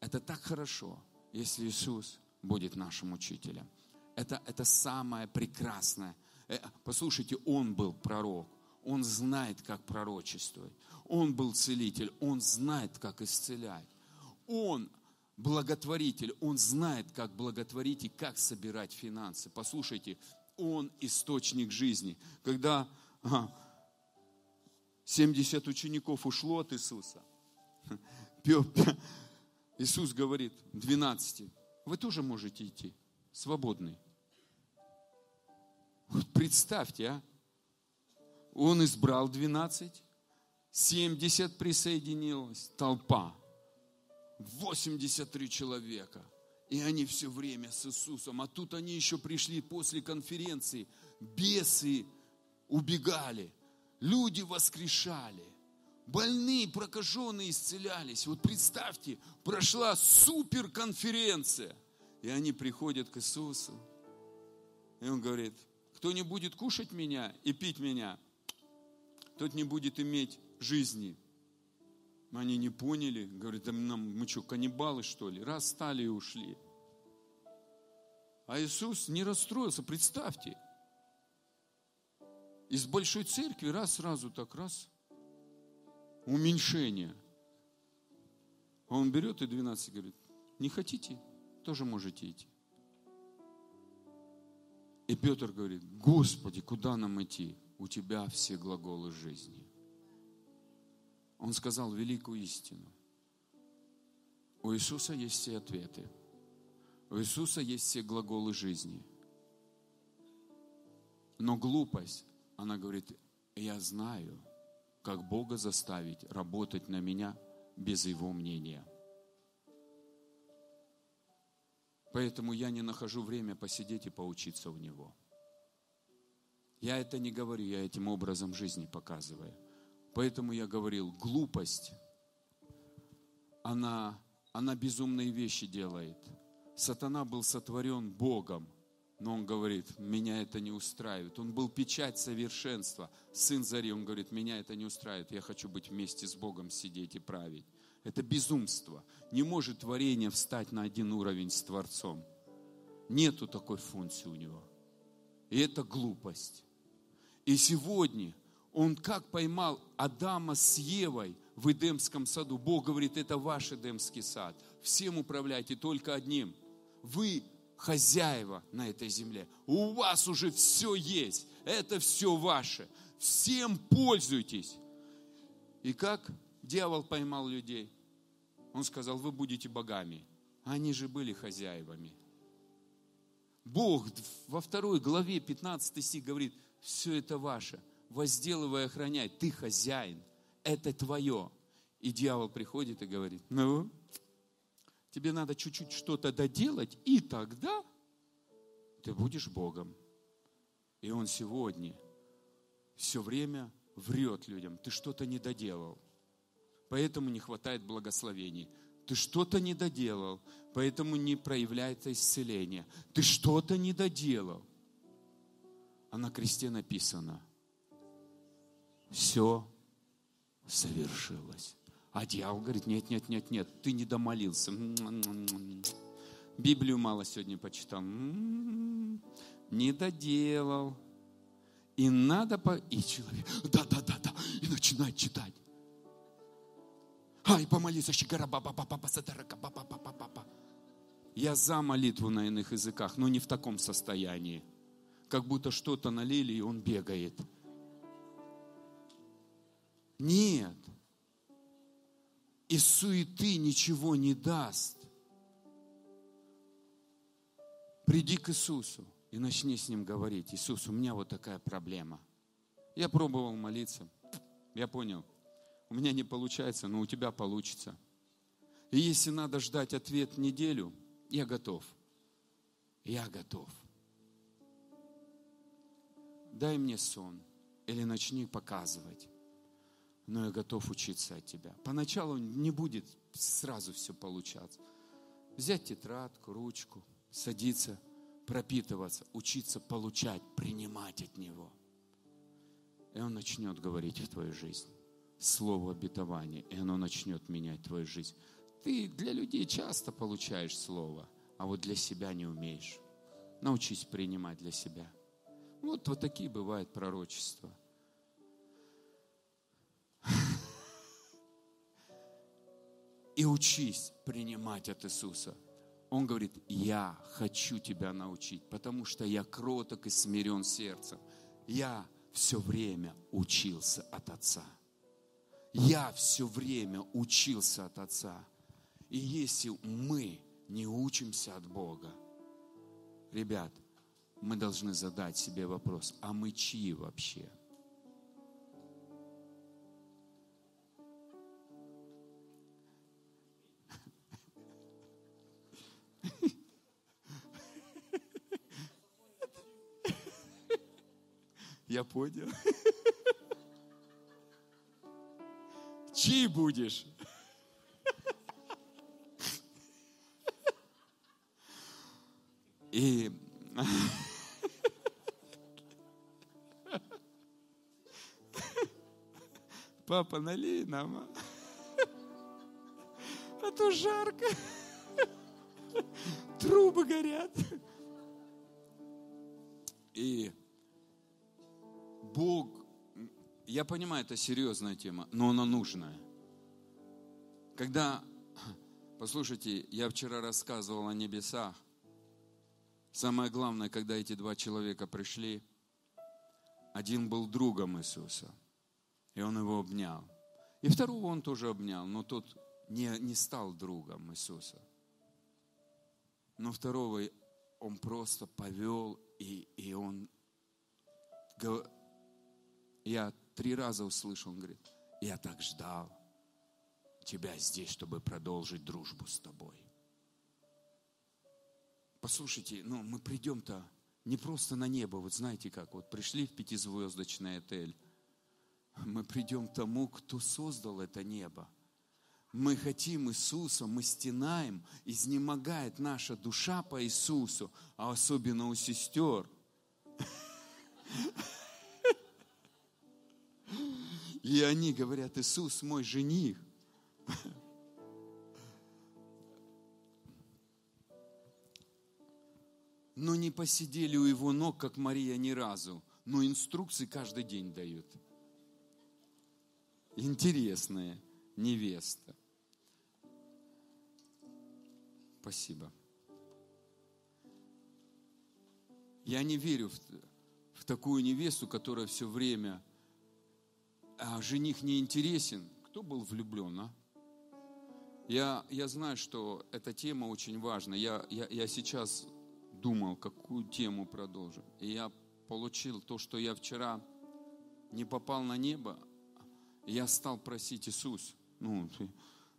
это так хорошо, если Иисус будет нашим учителем. Это, это самое прекрасное. Э, послушайте, Он был пророк. Он знает, как пророчествовать. Он был целитель. Он знает, как исцелять. Он благотворитель. Он знает, как благотворить и как собирать финансы. Послушайте, Он источник жизни. Когда 70 учеников ушло от Иисуса. <laughs> Иисус говорит 12, вы тоже можете идти, свободный. Вот представьте, а. Он избрал 12, 70 присоединилось, толпа, 83 человека. И они все время с Иисусом. А тут они еще пришли после конференции. Бесы убегали, люди воскрешали, больные, прокаженные исцелялись. Вот представьте, прошла суперконференция, и они приходят к Иисусу. И он говорит, кто не будет кушать меня и пить меня, тот не будет иметь жизни. Они не поняли, говорят, а нам, мы что, каннибалы что ли? Раз стали и ушли. А Иисус не расстроился, представьте из большой церкви раз сразу так раз уменьшение. А он берет и 12 говорит, не хотите, тоже можете идти. И Петр говорит, Господи, куда нам идти? У тебя все глаголы жизни. Он сказал великую истину. У Иисуса есть все ответы. У Иисуса есть все глаголы жизни. Но глупость, она говорит, я знаю, как Бога заставить работать на меня без Его мнения. Поэтому я не нахожу время посидеть и поучиться у Него. Я это не говорю, я этим образом жизни показываю. Поэтому я говорил, глупость, она, она безумные вещи делает. Сатана был сотворен Богом, но он говорит, меня это не устраивает. Он был печать совершенства. Сын Зари, он говорит, меня это не устраивает. Я хочу быть вместе с Богом, сидеть и править. Это безумство. Не может творение встать на один уровень с Творцом. Нету такой функции у него. И это глупость. И сегодня он как поймал Адама с Евой в Эдемском саду. Бог говорит, это ваш Эдемский сад. Всем управляйте только одним. Вы хозяева на этой земле. У вас уже все есть. Это все ваше. Всем пользуйтесь. И как дьявол поймал людей? Он сказал, вы будете богами. Они же были хозяевами. Бог во второй главе 15 стих говорит, все это ваше, возделывай охраняй, ты хозяин, это твое. И дьявол приходит и говорит, ну, тебе надо чуть-чуть что-то доделать, и тогда ты будешь Богом. И он сегодня все время врет людям, ты что-то не доделал, поэтому не хватает благословений. Ты что-то не доделал, поэтому не проявляется исцеление. Ты что-то не доделал. А на кресте написано, все совершилось. А дьявол говорит, нет, нет, нет, нет, ты не домолился. Библию мало сегодня почитал. Не доделал. И надо по... И человек, да, да, да, да, и начинает читать. Ай, помолиться, щегара, баба, баба, баба, баба, баба, баба. Я за молитву на иных языках, но не в таком состоянии. Как будто что-то налили, и он бегает. Нет из суеты ничего не даст. Приди к Иисусу и начни с Ним говорить. Иисус, у меня вот такая проблема. Я пробовал молиться. Я понял. У меня не получается, но у тебя получится. И если надо ждать ответ неделю, я готов. Я готов. Дай мне сон или начни показывать но я готов учиться от тебя. Поначалу не будет сразу все получаться. Взять тетрадку, ручку, садиться, пропитываться, учиться получать, принимать от Него. И Он начнет говорить в твою жизнь. Слово обетования, и оно начнет менять твою жизнь. Ты для людей часто получаешь слово, а вот для себя не умеешь. Научись принимать для себя. Вот, вот такие бывают пророчества – и учись принимать от Иисуса. Он говорит, я хочу тебя научить, потому что я кроток и смирен сердцем. Я все время учился от Отца. Я все время учился от Отца. И если мы не учимся от Бога, ребят, мы должны задать себе вопрос, а мы чьи вообще? Я понял. Чьи будешь? И папа, налей нам, а, а то жарко, трубы горят. И Бог, я понимаю, это серьезная тема, но она нужная. Когда, послушайте, я вчера рассказывал о небесах, Самое главное, когда эти два человека пришли, один был другом Иисуса, и он его обнял. И второго он тоже обнял, но тот не, не стал другом Иисуса. Но второго он просто повел, и, и он... Я три раза услышал, он говорит, я так ждал тебя здесь, чтобы продолжить дружбу с тобой. Послушайте, ну мы придем-то не просто на небо, вот знаете как, вот пришли в пятизвездочный отель, мы придем к тому, кто создал это небо. Мы хотим Иисуса, мы стенаем, изнемогает наша душа по Иисусу, а особенно у сестер. И они говорят, Иисус мой жених. Но не посидели у его ног, как Мария, ни разу. Но инструкции каждый день дают. Интересная невеста. Спасибо. Я не верю в, в такую невесту, которая все время, а жених не интересен. Кто был влюблен, а? Я, я знаю, что эта тема очень важна. Я, я, я сейчас думал, какую тему продолжим. И я получил то, что я вчера не попал на небо, я стал просить Иисус, ну,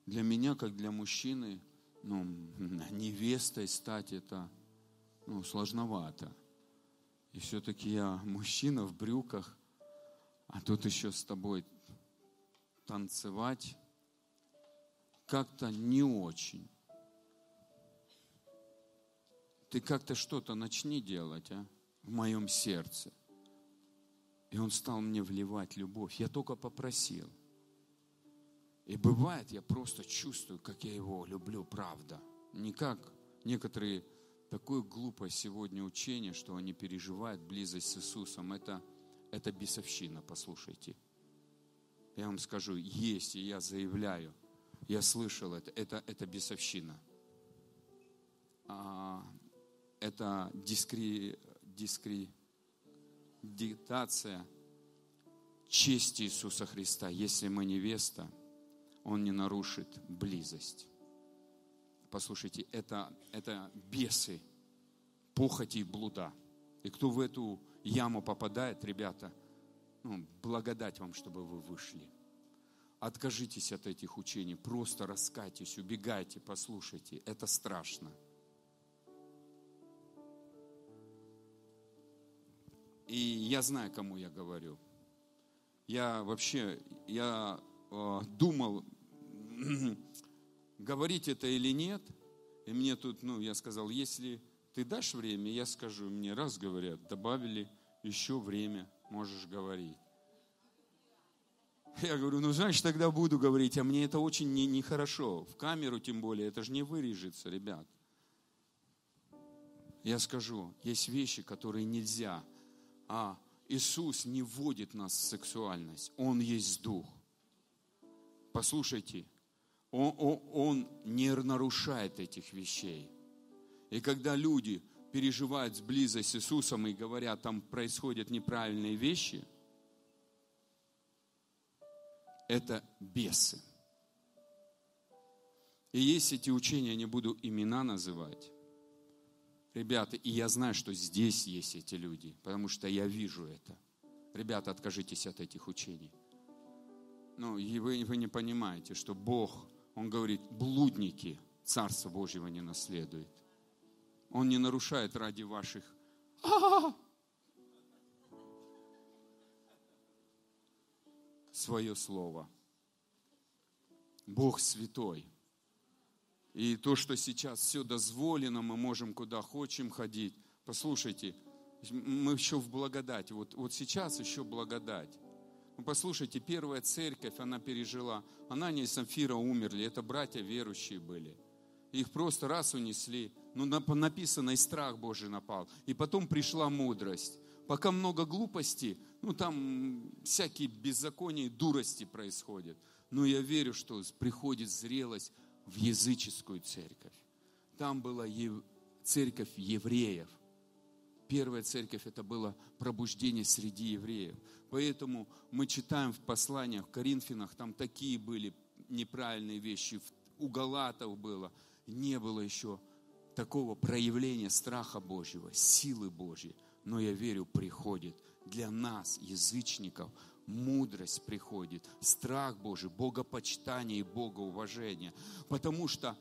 для меня, как для мужчины, ну, <laughs> невестой стать это, ну, сложновато. И все-таки я мужчина в брюках, а тут еще с тобой танцевать как-то не очень. Ты как-то что-то начни делать, а, в моем сердце. И он стал мне вливать любовь. Я только попросил. И бывает, я просто чувствую, как я его люблю, правда. Не как некоторые такое глупое сегодня учение, что они переживают близость с Иисусом. Это, это бесовщина, послушайте. Я вам скажу, есть, и я заявляю, я слышал это, это, это бесовщина. А, это дискри, диктация чести Иисуса Христа. Если мы невеста, Он не нарушит близость. Послушайте, это, это бесы, похоти и блуда. И кто в эту яму попадает, ребята, ну, благодать вам, чтобы вы вышли. Откажитесь от этих учений, просто раскайтесь, убегайте, послушайте. Это страшно. И я знаю, кому я говорю. Я вообще, я э, думал, <clears throat> говорить это или нет. И мне тут, ну, я сказал, если ты дашь время, я скажу. Мне раз говорят, добавили еще время, можешь говорить. Я говорю, ну, знаешь, тогда буду говорить, а мне это очень. Не, не в камеру тем более, это же не вырежется, ребят. Я скажу, есть вещи, которые нельзя а Иисус не вводит нас в сексуальность. Он есть Дух. Послушайте, он, он, он не нарушает этих вещей. И когда люди переживают близость с Иисусом и говорят, там происходят неправильные вещи, это бесы. И есть эти учения, не буду имена называть, Ребята, и я знаю, что здесь есть эти люди, потому что я вижу это. Ребята, откажитесь от этих учений. Ну, и вы, вы не понимаете, что Бог, Он говорит, блудники Царства Божьего не наследуют. Он не нарушает ради ваших <laughs> свое слово. Бог святой. И то, что сейчас все дозволено, мы можем куда хотим ходить. Послушайте, мы еще в благодати. Вот, вот сейчас еще благодать. Послушайте, первая церковь, она пережила. Анания и Самфира умерли. Это братья верующие были. Их просто раз унесли. Ну, написано, и страх Божий напал. И потом пришла мудрость. Пока много глупости, ну, там всякие беззакония и дурости происходят. Но я верю, что приходит зрелость в языческую церковь. Там была церковь евреев, Первая церковь это было пробуждение среди евреев. Поэтому мы читаем в посланиях, в Коринфянах, там такие были неправильные вещи, у Галатов было. Не было еще такого проявления страха Божьего, силы Божьей. Но я верю, приходит для нас, язычников, мудрость приходит, страх Божий, богопочитание и богоуважение. Потому что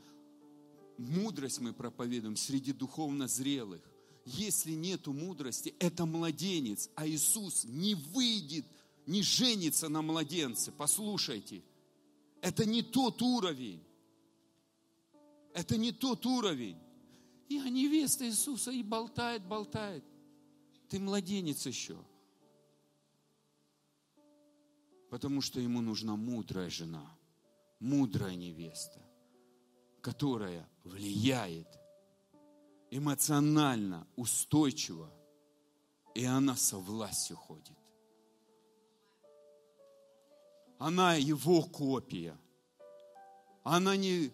мудрость мы проповедуем среди духовно зрелых. Если нету мудрости, это младенец, а Иисус не выйдет, не женится на младенце. Послушайте, это не тот уровень. Это не тот уровень. И а невеста Иисуса и болтает, болтает. Ты младенец еще. Потому что ему нужна мудрая жена, мудрая невеста, которая влияет эмоционально, устойчиво, и она со властью ходит. Она его копия. Она не,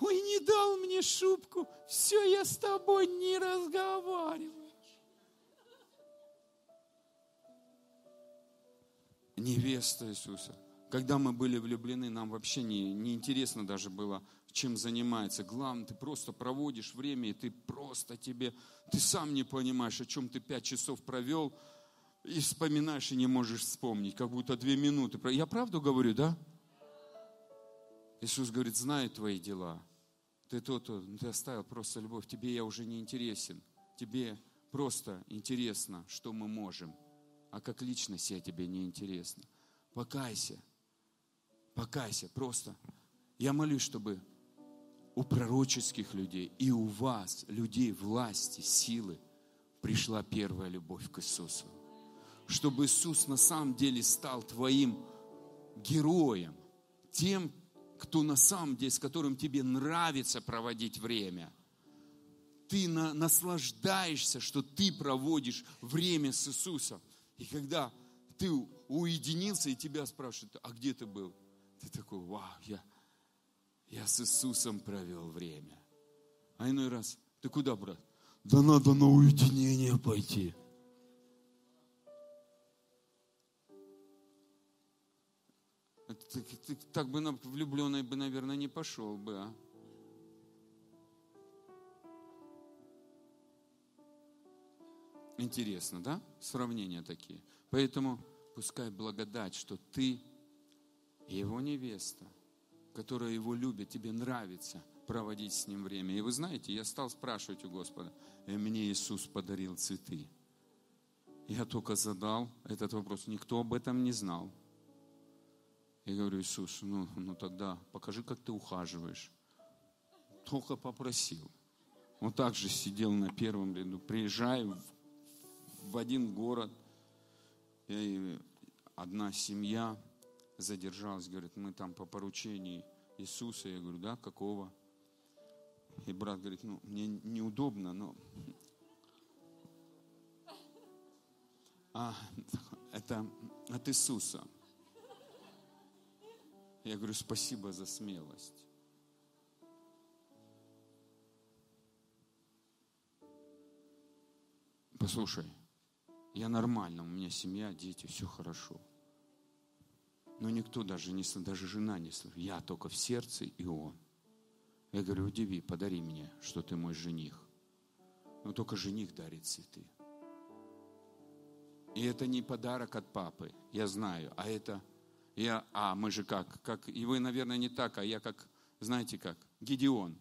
ой, не дал мне шубку, все, я с тобой не разговариваю. Невеста Иисуса. Когда мы были влюблены, нам вообще не, не интересно даже было, чем занимается. Главное, ты просто проводишь время, и ты просто тебе, ты сам не понимаешь, о чем ты пять часов провел, и вспоминаешь, и не можешь вспомнить, как будто две минуты. Я правду говорю, да? Иисус говорит, знаю твои дела. Ты то, то, ты оставил просто любовь, тебе я уже не интересен. Тебе просто интересно, что мы можем. А как личность я тебе не интересна. Покайся. Покайся просто. Я молюсь, чтобы у пророческих людей и у вас, людей власти, силы, пришла первая любовь к Иисусу. Чтобы Иисус на самом деле стал твоим героем, тем, кто на самом деле, с которым тебе нравится проводить время. Ты на, наслаждаешься, что ты проводишь время с Иисусом. И когда ты уединился, и тебя спрашивают, а где ты был? Ты такой, вау, я, я с Иисусом провел время. А иной раз, ты куда, брат? Да надо на уединение пойти. Ты, ты, так бы влюбленный бы, наверное, не пошел бы, а? Интересно, да? Сравнения такие. Поэтому пускай благодать, что ты его невеста – которая его любит, тебе нравится проводить с ним время. И вы знаете, я стал спрашивать у Господа, и мне Иисус подарил цветы. Я только задал этот вопрос, никто об этом не знал. Я говорю, Иисус, ну, ну тогда покажи, как ты ухаживаешь. Только попросил. Он также сидел на первом ряду. Приезжаю в, в один город, и одна семья, задержалась, говорит, мы там по поручению Иисуса. Я говорю, да, какого? И брат говорит, ну, мне неудобно, но... А, это от Иисуса. Я говорю, спасибо за смелость. Послушай, я нормально, у меня семья, дети, все хорошо. Но никто даже не даже жена не слышит. Я только в сердце и он. Я говорю, удиви, подари мне, что ты мой жених. Но только жених дарит цветы. И это не подарок от папы, я знаю, а это я, а мы же как, как, и вы, наверное, не так, а я как, знаете как, Гедеон.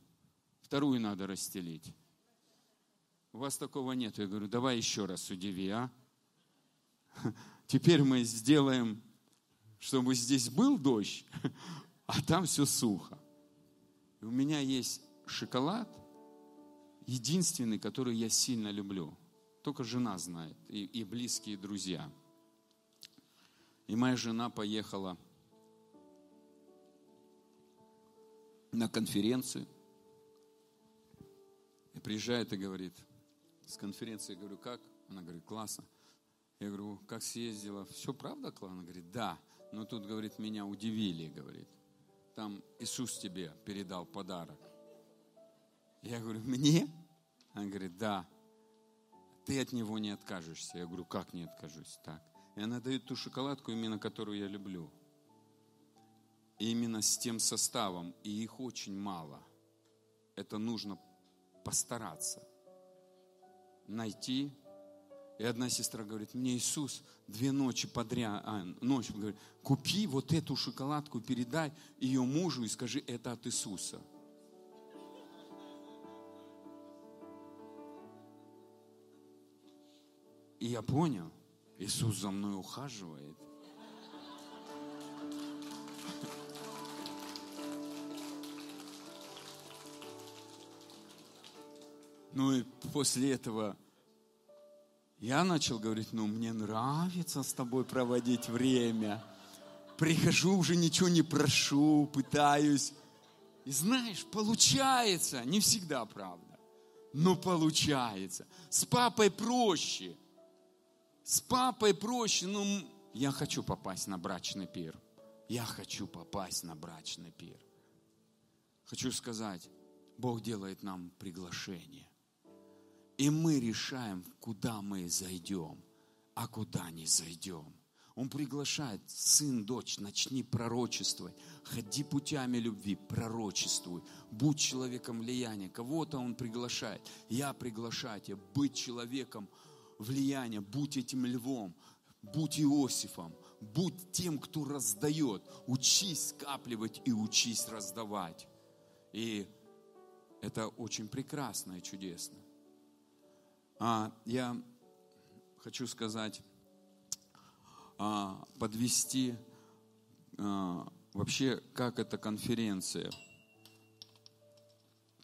Вторую надо расстелить. У вас такого нет. Я говорю, давай еще раз удиви, а? <laughs> Теперь мы сделаем чтобы здесь был дождь, <laughs> а там все сухо. И у меня есть шоколад, единственный, который я сильно люблю. Только жена знает и, и близкие друзья. И моя жена поехала на конференцию. И приезжает и говорит, с конференции, я говорю, как? Она говорит, классно. Я говорю, как съездила? Все правда, классно? Она говорит, да. Но тут, говорит, меня удивили, говорит. Там Иисус тебе передал подарок. Я говорю, мне? Он говорит, да. ты от него не откажешься. Я говорю, как не откажусь? Так. И она дает ту шоколадку, именно которую я люблю. И именно с тем составом. И их очень мало. Это нужно постараться. Найти. И одна сестра говорит, мне Иисус две ночи подряд, а, ночь, говорит, купи вот эту шоколадку, передай ее мужу и скажи, это от Иисуса. И я понял, Иисус за мной ухаживает. Ну и после этого я начал говорить, ну мне нравится с тобой проводить время. Прихожу, уже ничего не прошу, пытаюсь. И знаешь, получается, не всегда правда, но получается. С папой проще. С папой проще, ну, я хочу попасть на брачный пир. Я хочу попасть на брачный пир. Хочу сказать, Бог делает нам приглашение. И мы решаем, куда мы зайдем, а куда не зайдем. Он приглашает, сын, дочь, начни пророчествовать, ходи путями любви, пророчествуй, будь человеком влияния. Кого-то он приглашает. Я приглашаю тебя быть человеком влияния, будь этим львом, будь Иосифом, будь тем, кто раздает. Учись скапливать и учись раздавать. И это очень прекрасно и чудесно. А, я хочу сказать, а, подвести а, вообще, как эта конференция.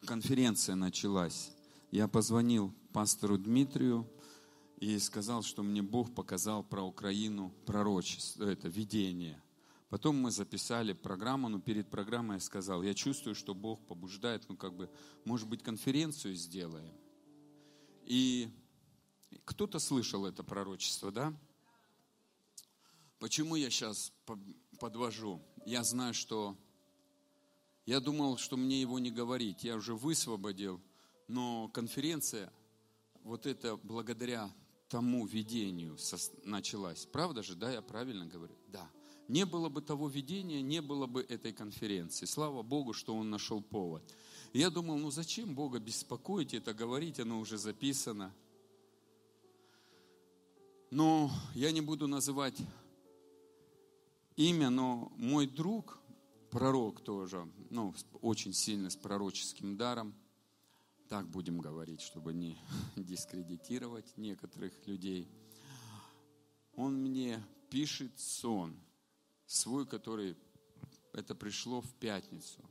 Конференция началась. Я позвонил пастору Дмитрию, и сказал, что мне Бог показал про Украину пророчество, это видение. Потом мы записали программу, но перед программой я сказал, я чувствую, что Бог побуждает, ну как бы, может быть, конференцию сделаем. И кто-то слышал это пророчество, да? Почему я сейчас подвожу? Я знаю, что я думал, что мне его не говорить. Я уже высвободил, но конференция, вот это благодаря тому видению началась. Правда же, да, я правильно говорю? Да. Не было бы того видения, не было бы этой конференции. Слава Богу, что он нашел повод. я думал, ну зачем Бога беспокоить, это говорить, оно уже записано. Но я не буду называть имя, но мой друг, пророк тоже, ну, очень сильный с пророческим даром – так будем говорить, чтобы не <laughs> дискредитировать некоторых людей. Он мне пишет сон, свой, который это пришло в пятницу,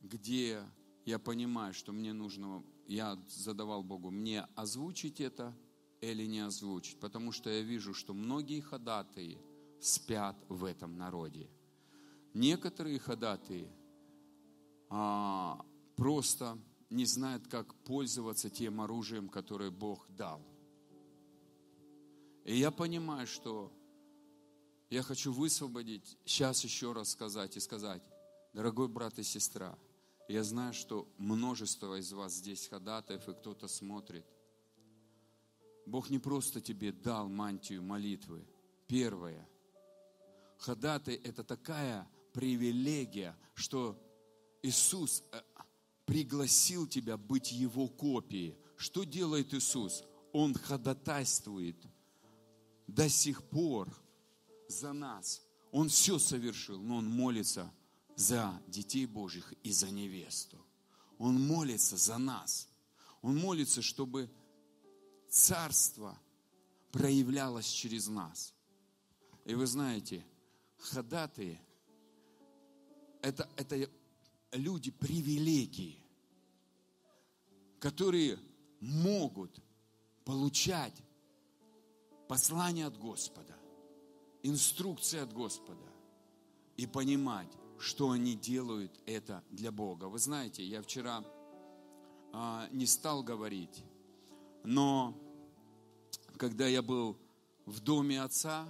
где я понимаю, что мне нужно, я задавал Богу, мне озвучить это или не озвучить, потому что я вижу, что многие ходатые спят в этом народе. Некоторые ходатые а, просто не знают, как пользоваться тем оружием, которое Бог дал. И я понимаю, что я хочу высвободить, сейчас еще раз сказать и сказать, дорогой брат и сестра, я знаю, что множество из вас здесь ходатаев, и кто-то смотрит. Бог не просто тебе дал мантию молитвы. Первое. Ходатай – это такая привилегия, что Иисус э, пригласил тебя быть Его копией. Что делает Иисус? Он ходатайствует до сих пор за нас. Он все совершил, но Он молится за детей Божьих и за невесту. Он молится за нас. Он молится, чтобы царство проявлялось через нас. И вы знаете, ходатые это, это люди привилегии, которые могут получать послание от Господа, инструкции от Господа и понимать, что они делают это для Бога. Вы знаете, я вчера а, не стал говорить, но когда я был в доме Отца,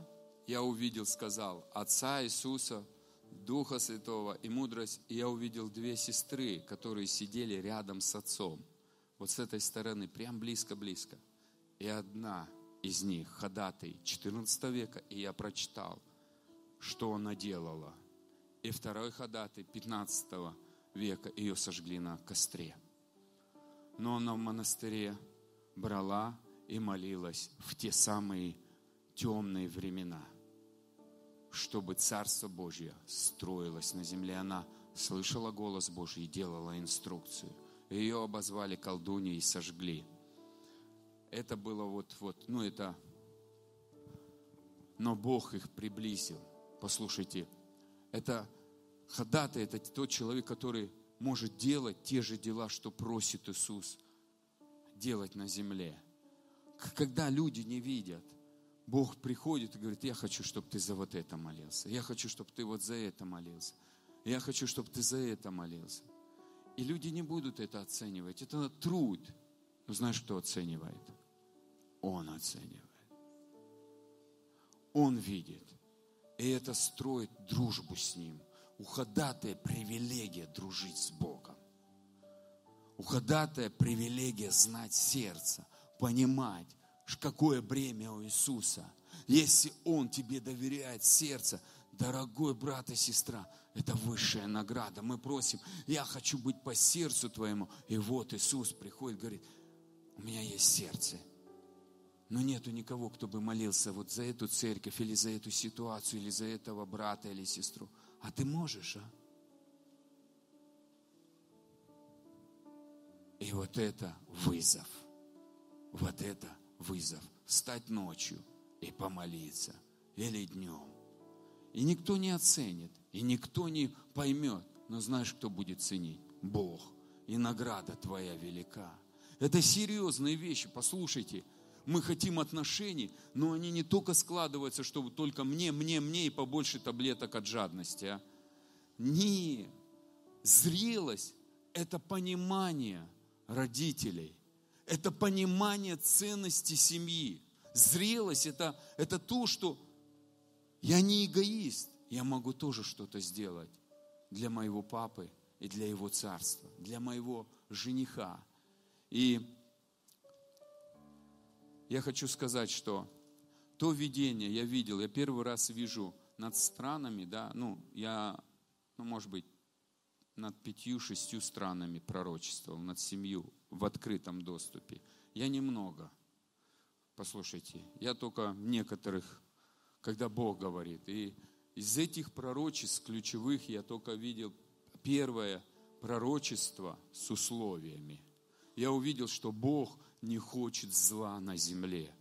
я увидел, сказал, Отца Иисуса – Духа Святого и мудрость, и я увидел две сестры, которые сидели рядом с отцом. вот с этой стороны, прям близко-близко. И одна из них, ходатай 14 века, и я прочитал, что она делала. И второй ходатай 15 века, ее сожгли на костре. Но она в монастыре брала и молилась в те самые темные времена, чтобы Царство Божье строилось на земле. Она слышала голос Божий и делала инструкцию. Ее обозвали колдуньей и сожгли. Это было вот, вот, ну это, но Бог их приблизил. Послушайте, это ходатай, это тот человек, который может делать те же дела, что просит Иисус делать на земле. Когда люди не видят, Бог приходит и говорит, я хочу, чтобы ты за вот это молился. Я хочу, чтобы ты вот за это молился. Я хочу, чтобы ты за это молился. И люди не будут это оценивать. Это труд. Но знаешь, кто оценивает? Он оценивает. Он видит. И это строит дружбу с Ним. У ходатая привилегия дружить с Богом. У ходатая привилегия знать сердце, понимать, какое бремя у Иисуса. Если Он тебе доверяет сердце, дорогой брат и сестра, это высшая награда. Мы просим, я хочу быть по сердцу твоему. И вот Иисус приходит, говорит, у меня есть сердце. Но нету никого, кто бы молился вот за эту церковь, или за эту ситуацию, или за этого брата или сестру. А ты можешь, а? И вот это вызов. Вот это вызов. Встать ночью и помолиться. Или днем. И никто не оценит, и никто не поймет. Но знаешь, кто будет ценить? Бог. И награда твоя велика. Это серьезные вещи. Послушайте, мы хотим отношений, но они не только складываются, чтобы только мне, мне, мне и побольше таблеток от жадности. А? Не. Зрелость – это понимание родителей. Это понимание ценности семьи. Зрелость это, – это то, что я не эгоист. Я могу тоже что-то сделать для моего папы и для его царства, для моего жениха. И я хочу сказать, что то видение я видел, я первый раз вижу над странами, да, ну, я, ну, может быть, над пятью-шестью странами пророчествовал, над семью в открытом доступе. Я немного. Послушайте, я только некоторых, когда Бог говорит. И из этих пророчеств ключевых я только видел первое пророчество с условиями. Я увидел, что Бог не хочет зла на земле.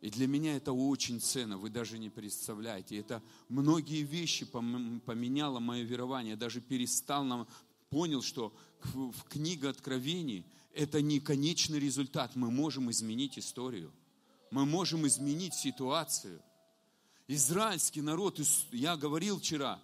И для меня это очень ценно, вы даже не представляете. Это многие вещи поменяло мое верование. Я даже перестал, нам, понял, что в книге Откровений это не конечный результат. Мы можем изменить историю. Мы можем изменить ситуацию. Израильский народ, я говорил вчера,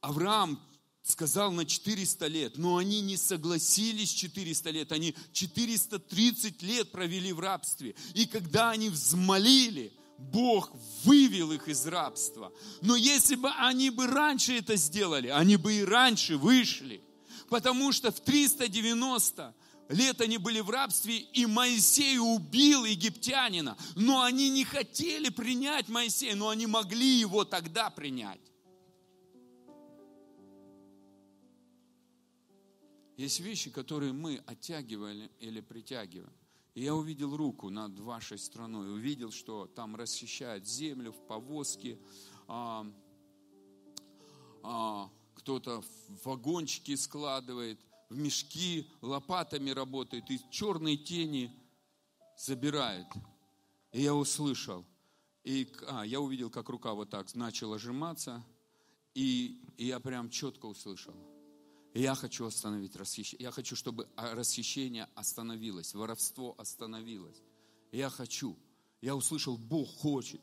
Авраам сказал на 400 лет, но они не согласились 400 лет, они 430 лет провели в рабстве. И когда они взмолили, Бог вывел их из рабства. Но если бы они бы раньше это сделали, они бы и раньше вышли. Потому что в 390 лет они были в рабстве, и Моисей убил египтянина. Но они не хотели принять Моисея, но они могли его тогда принять. Есть вещи, которые мы оттягивали или притягиваем. И я увидел руку над вашей страной, увидел, что там расчищают землю в повозке, а, а, кто-то в вагончики складывает, в мешки лопатами работает, и черные тени забирают. И я услышал, и а, я увидел, как рука вот так начала сжиматься, и, и я прям четко услышал – я хочу остановить расхищение. Я хочу, чтобы расхищение остановилось, воровство остановилось. Я хочу. Я услышал, Бог хочет.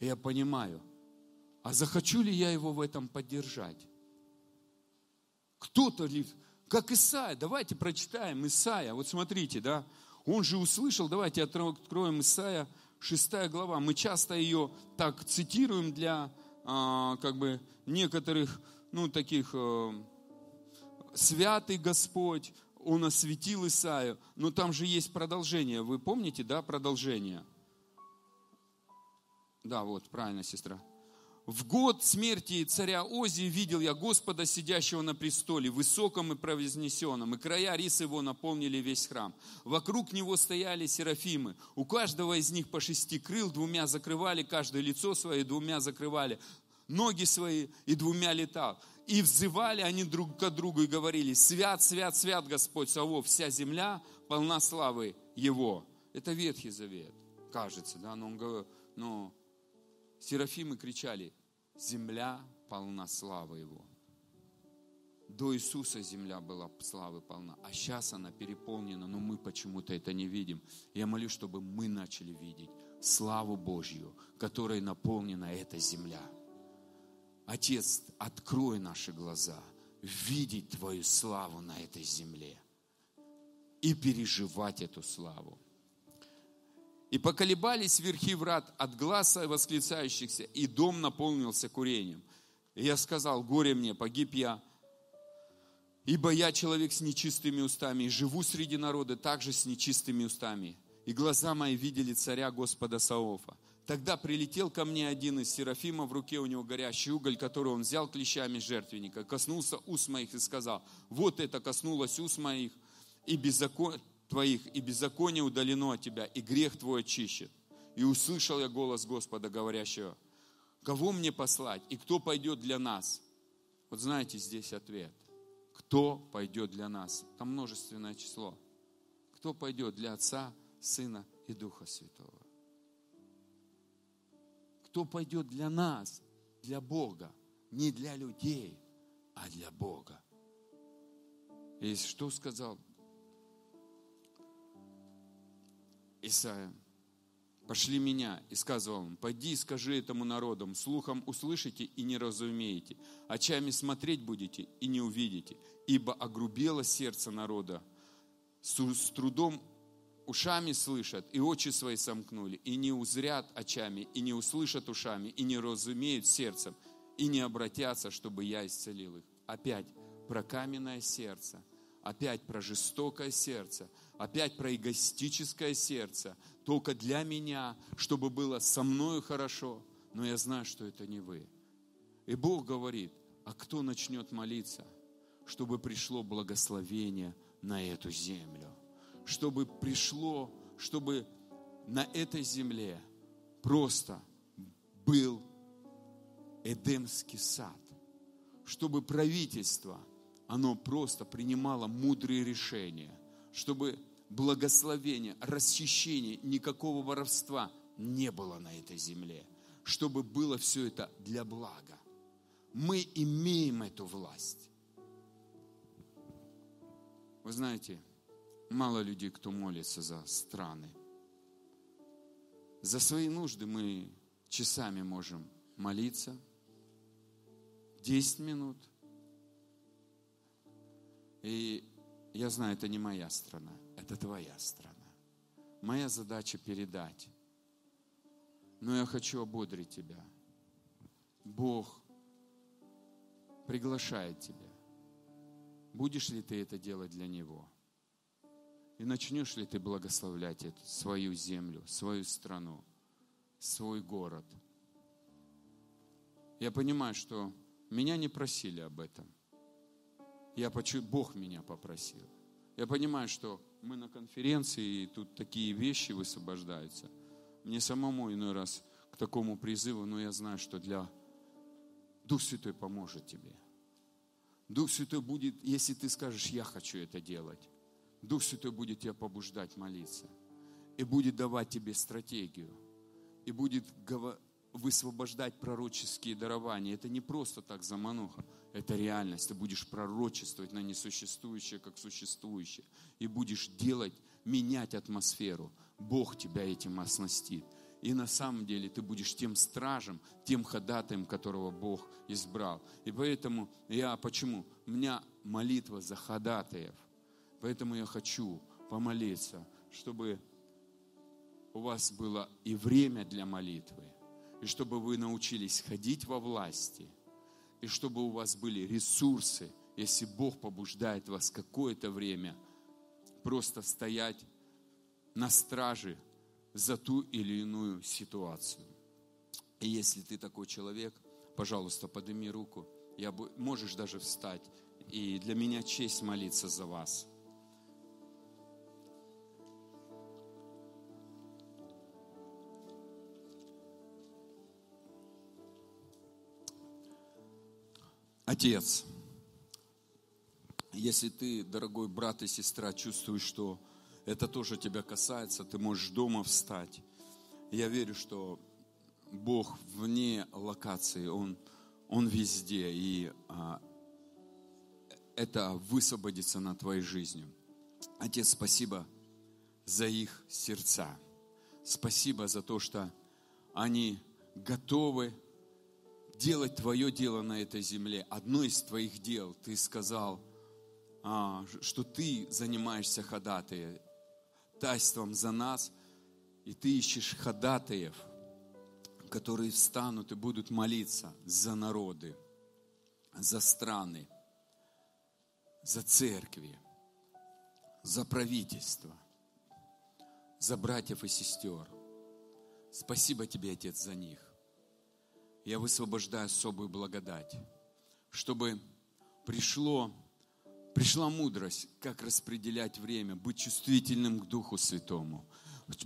Я понимаю. А захочу ли я его в этом поддержать? Кто-то ли, как Исаия, давайте прочитаем Исаия. Вот смотрите, да, он же услышал, давайте откроем Исаия, 6 глава. Мы часто ее так цитируем для а, как бы некоторых, ну, таких э, святый Господь, он осветил Исаию. Но там же есть продолжение. Вы помните, да, продолжение? Да, вот, правильно, сестра. В год смерти царя Ози видел я Господа, сидящего на престоле, высоком и провознесенном, и края рис его наполнили весь храм. Вокруг него стояли серафимы. У каждого из них по шести крыл, двумя закрывали каждое лицо свое, двумя закрывали ноги свои, и двумя летал. И взывали они друг к другу и говорили, свят, свят, свят Господь Савов, вся земля полна славы Его. Это Ветхий Завет, кажется, да, но он говорит, но Серафимы кричали, земля полна славы Его. До Иисуса земля была славы полна, а сейчас она переполнена, но мы почему-то это не видим. Я молюсь, чтобы мы начали видеть славу Божью, которой наполнена эта земля. Отец, открой наши глаза, видеть Твою славу на этой земле и переживать эту славу. И поколебались верхи врат от глаза восклицающихся, и дом наполнился курением. И я сказал, горе мне, погиб я, ибо я человек с нечистыми устами, и живу среди народа также с нечистыми устами. И глаза мои видели царя Господа Саофа. Тогда прилетел ко мне один из серафимов, в руке у него горящий уголь, который он взял клещами жертвенника, коснулся уст моих и сказал, вот это коснулось уст моих, и беззаконие твоих, и беззаконие удалено от тебя, и грех твой очищен. И услышал я голос Господа, говорящего, кого мне послать, и кто пойдет для нас? Вот знаете, здесь ответ. Кто пойдет для нас? Там множественное число. Кто пойдет для Отца, Сына и Духа Святого? Кто пойдет для нас, для Бога? Не для людей, а для Бога. И что сказал Исаия, пошли меня, и сказал он, пойди и скажи этому народу, слухом услышите и не разумеете, очами смотреть будете и не увидите, ибо огрубело сердце народа, с трудом ушами слышат, и очи свои сомкнули, и не узрят очами, и не услышат ушами, и не разумеют сердцем, и не обратятся, чтобы я исцелил их. Опять про каменное сердце, опять про жестокое сердце, опять про эгоистическое сердце, только для меня, чтобы было со мною хорошо, но я знаю, что это не вы. И Бог говорит, а кто начнет молиться, чтобы пришло благословение на эту землю, чтобы пришло, чтобы на этой земле просто был Эдемский сад, чтобы правительство, оно просто принимало мудрые решения, чтобы благословения, расчищения, никакого воровства не было на этой земле, чтобы было все это для блага. Мы имеем эту власть. Вы знаете, мало людей, кто молится за страны. За свои нужды мы часами можем молиться, 10 минут. И я знаю, это не моя страна это твоя страна. Моя задача передать. Но я хочу ободрить тебя. Бог приглашает тебя. Будешь ли ты это делать для Него? И начнешь ли ты благословлять эту, свою землю, свою страну, свой город? Я понимаю, что меня не просили об этом. Я почу... Бог меня попросил. Я понимаю, что мы на конференции, и тут такие вещи высвобождаются. Мне самому иной раз к такому призыву, но я знаю, что для Дух Святой поможет тебе. Дух Святой будет, если ты скажешь, я хочу это делать, Дух Святой будет тебя побуждать молиться. И будет давать тебе стратегию. И будет высвобождать пророческие дарования. Это не просто так замануха. Это реальность. Ты будешь пророчествовать на несуществующее, как существующее. И будешь делать, менять атмосферу. Бог тебя этим оснастит. И на самом деле ты будешь тем стражем, тем ходатаем, которого Бог избрал. И поэтому я, почему? У меня молитва за ходатаев. Поэтому я хочу помолиться, чтобы у вас было и время для молитвы, и чтобы вы научились ходить во власти – и чтобы у вас были ресурсы, если Бог побуждает вас какое-то время просто стоять на страже за ту или иную ситуацию. И если ты такой человек, пожалуйста, подними руку. Я, можешь даже встать. И для меня честь молиться за вас. Отец, если ты, дорогой брат и сестра, чувствуешь, что это тоже тебя касается, ты можешь дома встать. Я верю, что Бог вне локации, Он, Он везде, и а, это высвободится на твоей жизни. Отец, спасибо за их сердца. Спасибо за то, что они готовы делать Твое дело на этой земле. Одно из Твоих дел, Ты сказал, а, что Ты занимаешься ходатаем, тайством за нас, и Ты ищешь ходатаев, которые встанут и будут молиться за народы, за страны, за церкви, за правительство, за братьев и сестер. Спасибо Тебе, Отец, за них я высвобождаю особую благодать, чтобы пришло, пришла мудрость, как распределять время, быть чувствительным к Духу Святому,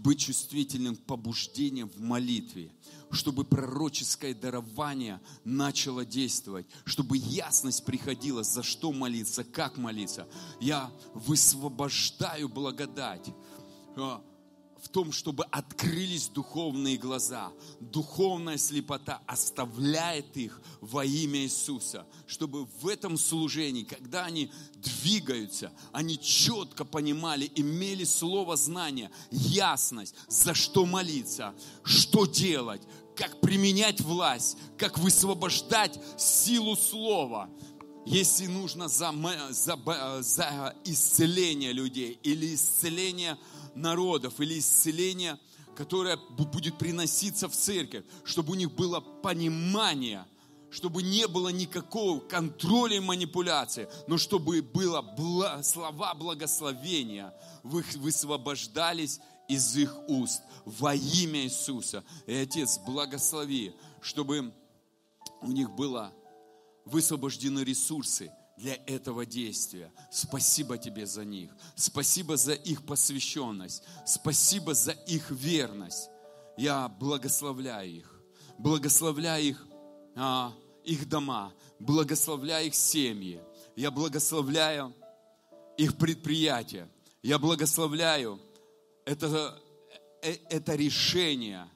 быть чувствительным к побуждениям в молитве, чтобы пророческое дарование начало действовать, чтобы ясность приходила, за что молиться, как молиться. Я высвобождаю благодать а, в том, чтобы открылись духовные глаза. Духовная слепота оставляет их во имя Иисуса, чтобы в этом служении, когда они двигаются, они четко понимали, имели слово знания, ясность, за что молиться, что делать, как применять власть, как высвобождать силу слова, если нужно за, за, за исцеление людей или исцеление народов или исцеление, которое будет приноситься в церковь, чтобы у них было понимание, чтобы не было никакого контроля и манипуляции, но чтобы было бла, слова благословения, вы высвобождались из их уст во имя Иисуса. И Отец, благослови, чтобы у них было высвобождены ресурсы – для этого действия. Спасибо тебе за них. Спасибо за их посвященность. Спасибо за их верность. Я благословляю их. Благословляю их, а, их дома. Благословляю их семьи. Я благословляю их предприятия. Я благословляю это, э, это решение,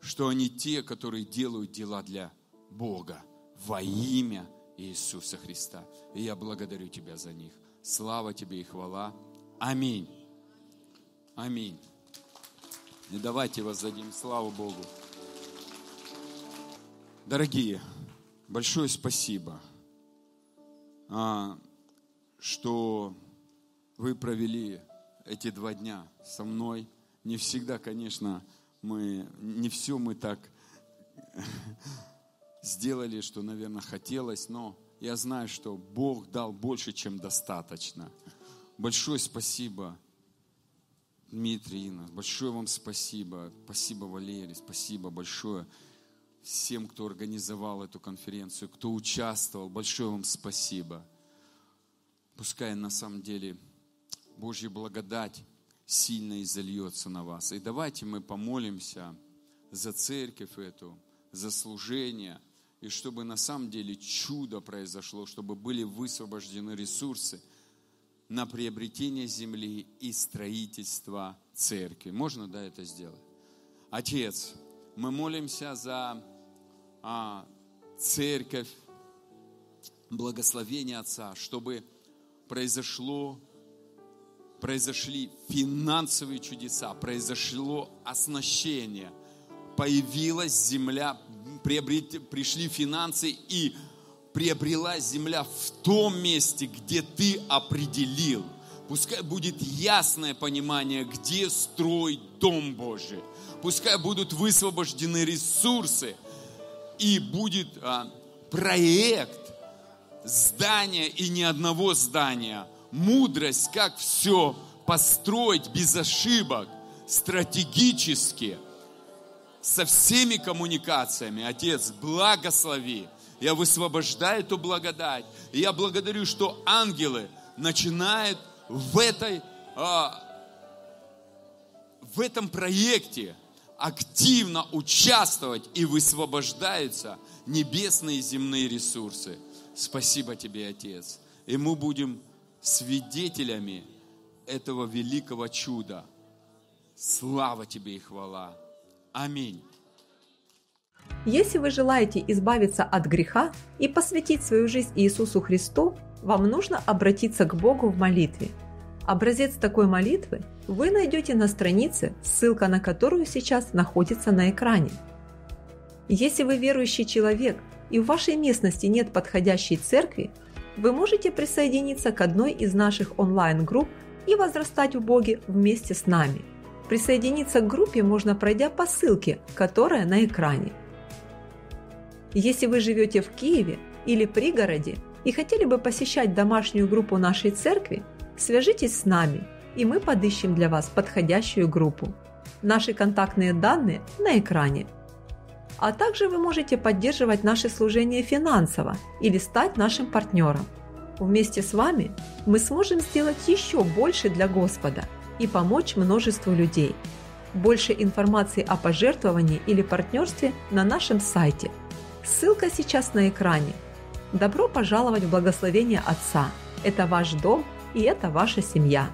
что они те, которые делают дела для Бога во имя Иисуса Христа. И я благодарю Тебя за них. Слава Тебе и хвала. Аминь. Аминь. И давайте воздадим славу Богу. Дорогие, большое спасибо, а, что вы провели эти два дня со мной. Не всегда, конечно, мы, не все мы так <laughs> сделали, что, наверное, хотелось, но я знаю, что Бог дал больше, чем достаточно. Большое спасибо, Дмитрий, Инна. Большое вам спасибо. Спасибо, Валерий. Спасибо большое всем, кто организовал эту конференцию, кто участвовал. Большое вам спасибо. Пускай на самом деле Божья благодать сильно изольется на вас. И давайте мы помолимся за церковь эту, за служение – и чтобы на самом деле чудо произошло, чтобы были высвобождены ресурсы на приобретение земли и строительство церкви. Можно, да, это сделать? Отец, мы молимся за а, церковь, благословение Отца, чтобы произошло произошли финансовые чудеса, произошло оснащение, появилась земля приобрет, пришли финансы и приобрела земля в том месте, где ты определил. Пускай будет ясное понимание, где строить Дом Божий. Пускай будут высвобождены ресурсы и будет а, проект здания и ни одного здания мудрость, как все построить без ошибок, стратегически, со всеми коммуникациями. Отец, благослови. Я высвобождаю эту благодать. И я благодарю, что ангелы начинают в этой, а, в этом проекте активно участвовать и высвобождаются небесные и земные ресурсы. Спасибо тебе, Отец. И мы будем свидетелями этого великого чуда. Слава тебе и хвала. Аминь. Если вы желаете избавиться от греха и посвятить свою жизнь Иисусу Христу, вам нужно обратиться к Богу в молитве. Образец такой молитвы вы найдете на странице, ссылка на которую сейчас находится на экране. Если вы верующий человек и в вашей местности нет подходящей церкви, вы можете присоединиться к одной из наших онлайн-групп и возрастать в Боге вместе с нами. Присоединиться к группе можно, пройдя по ссылке, которая на экране. Если вы живете в Киеве или пригороде и хотели бы посещать домашнюю группу нашей церкви, свяжитесь с нами, и мы подыщем для вас подходящую группу. Наши контактные данные на экране. А также вы можете поддерживать наше служение финансово или стать нашим партнером. Вместе с вами мы сможем сделать еще больше для Господа и помочь множеству людей. Больше информации о пожертвовании или партнерстве на нашем сайте. Ссылка сейчас на экране. Добро пожаловать в благословение Отца. Это ваш дом и это ваша семья.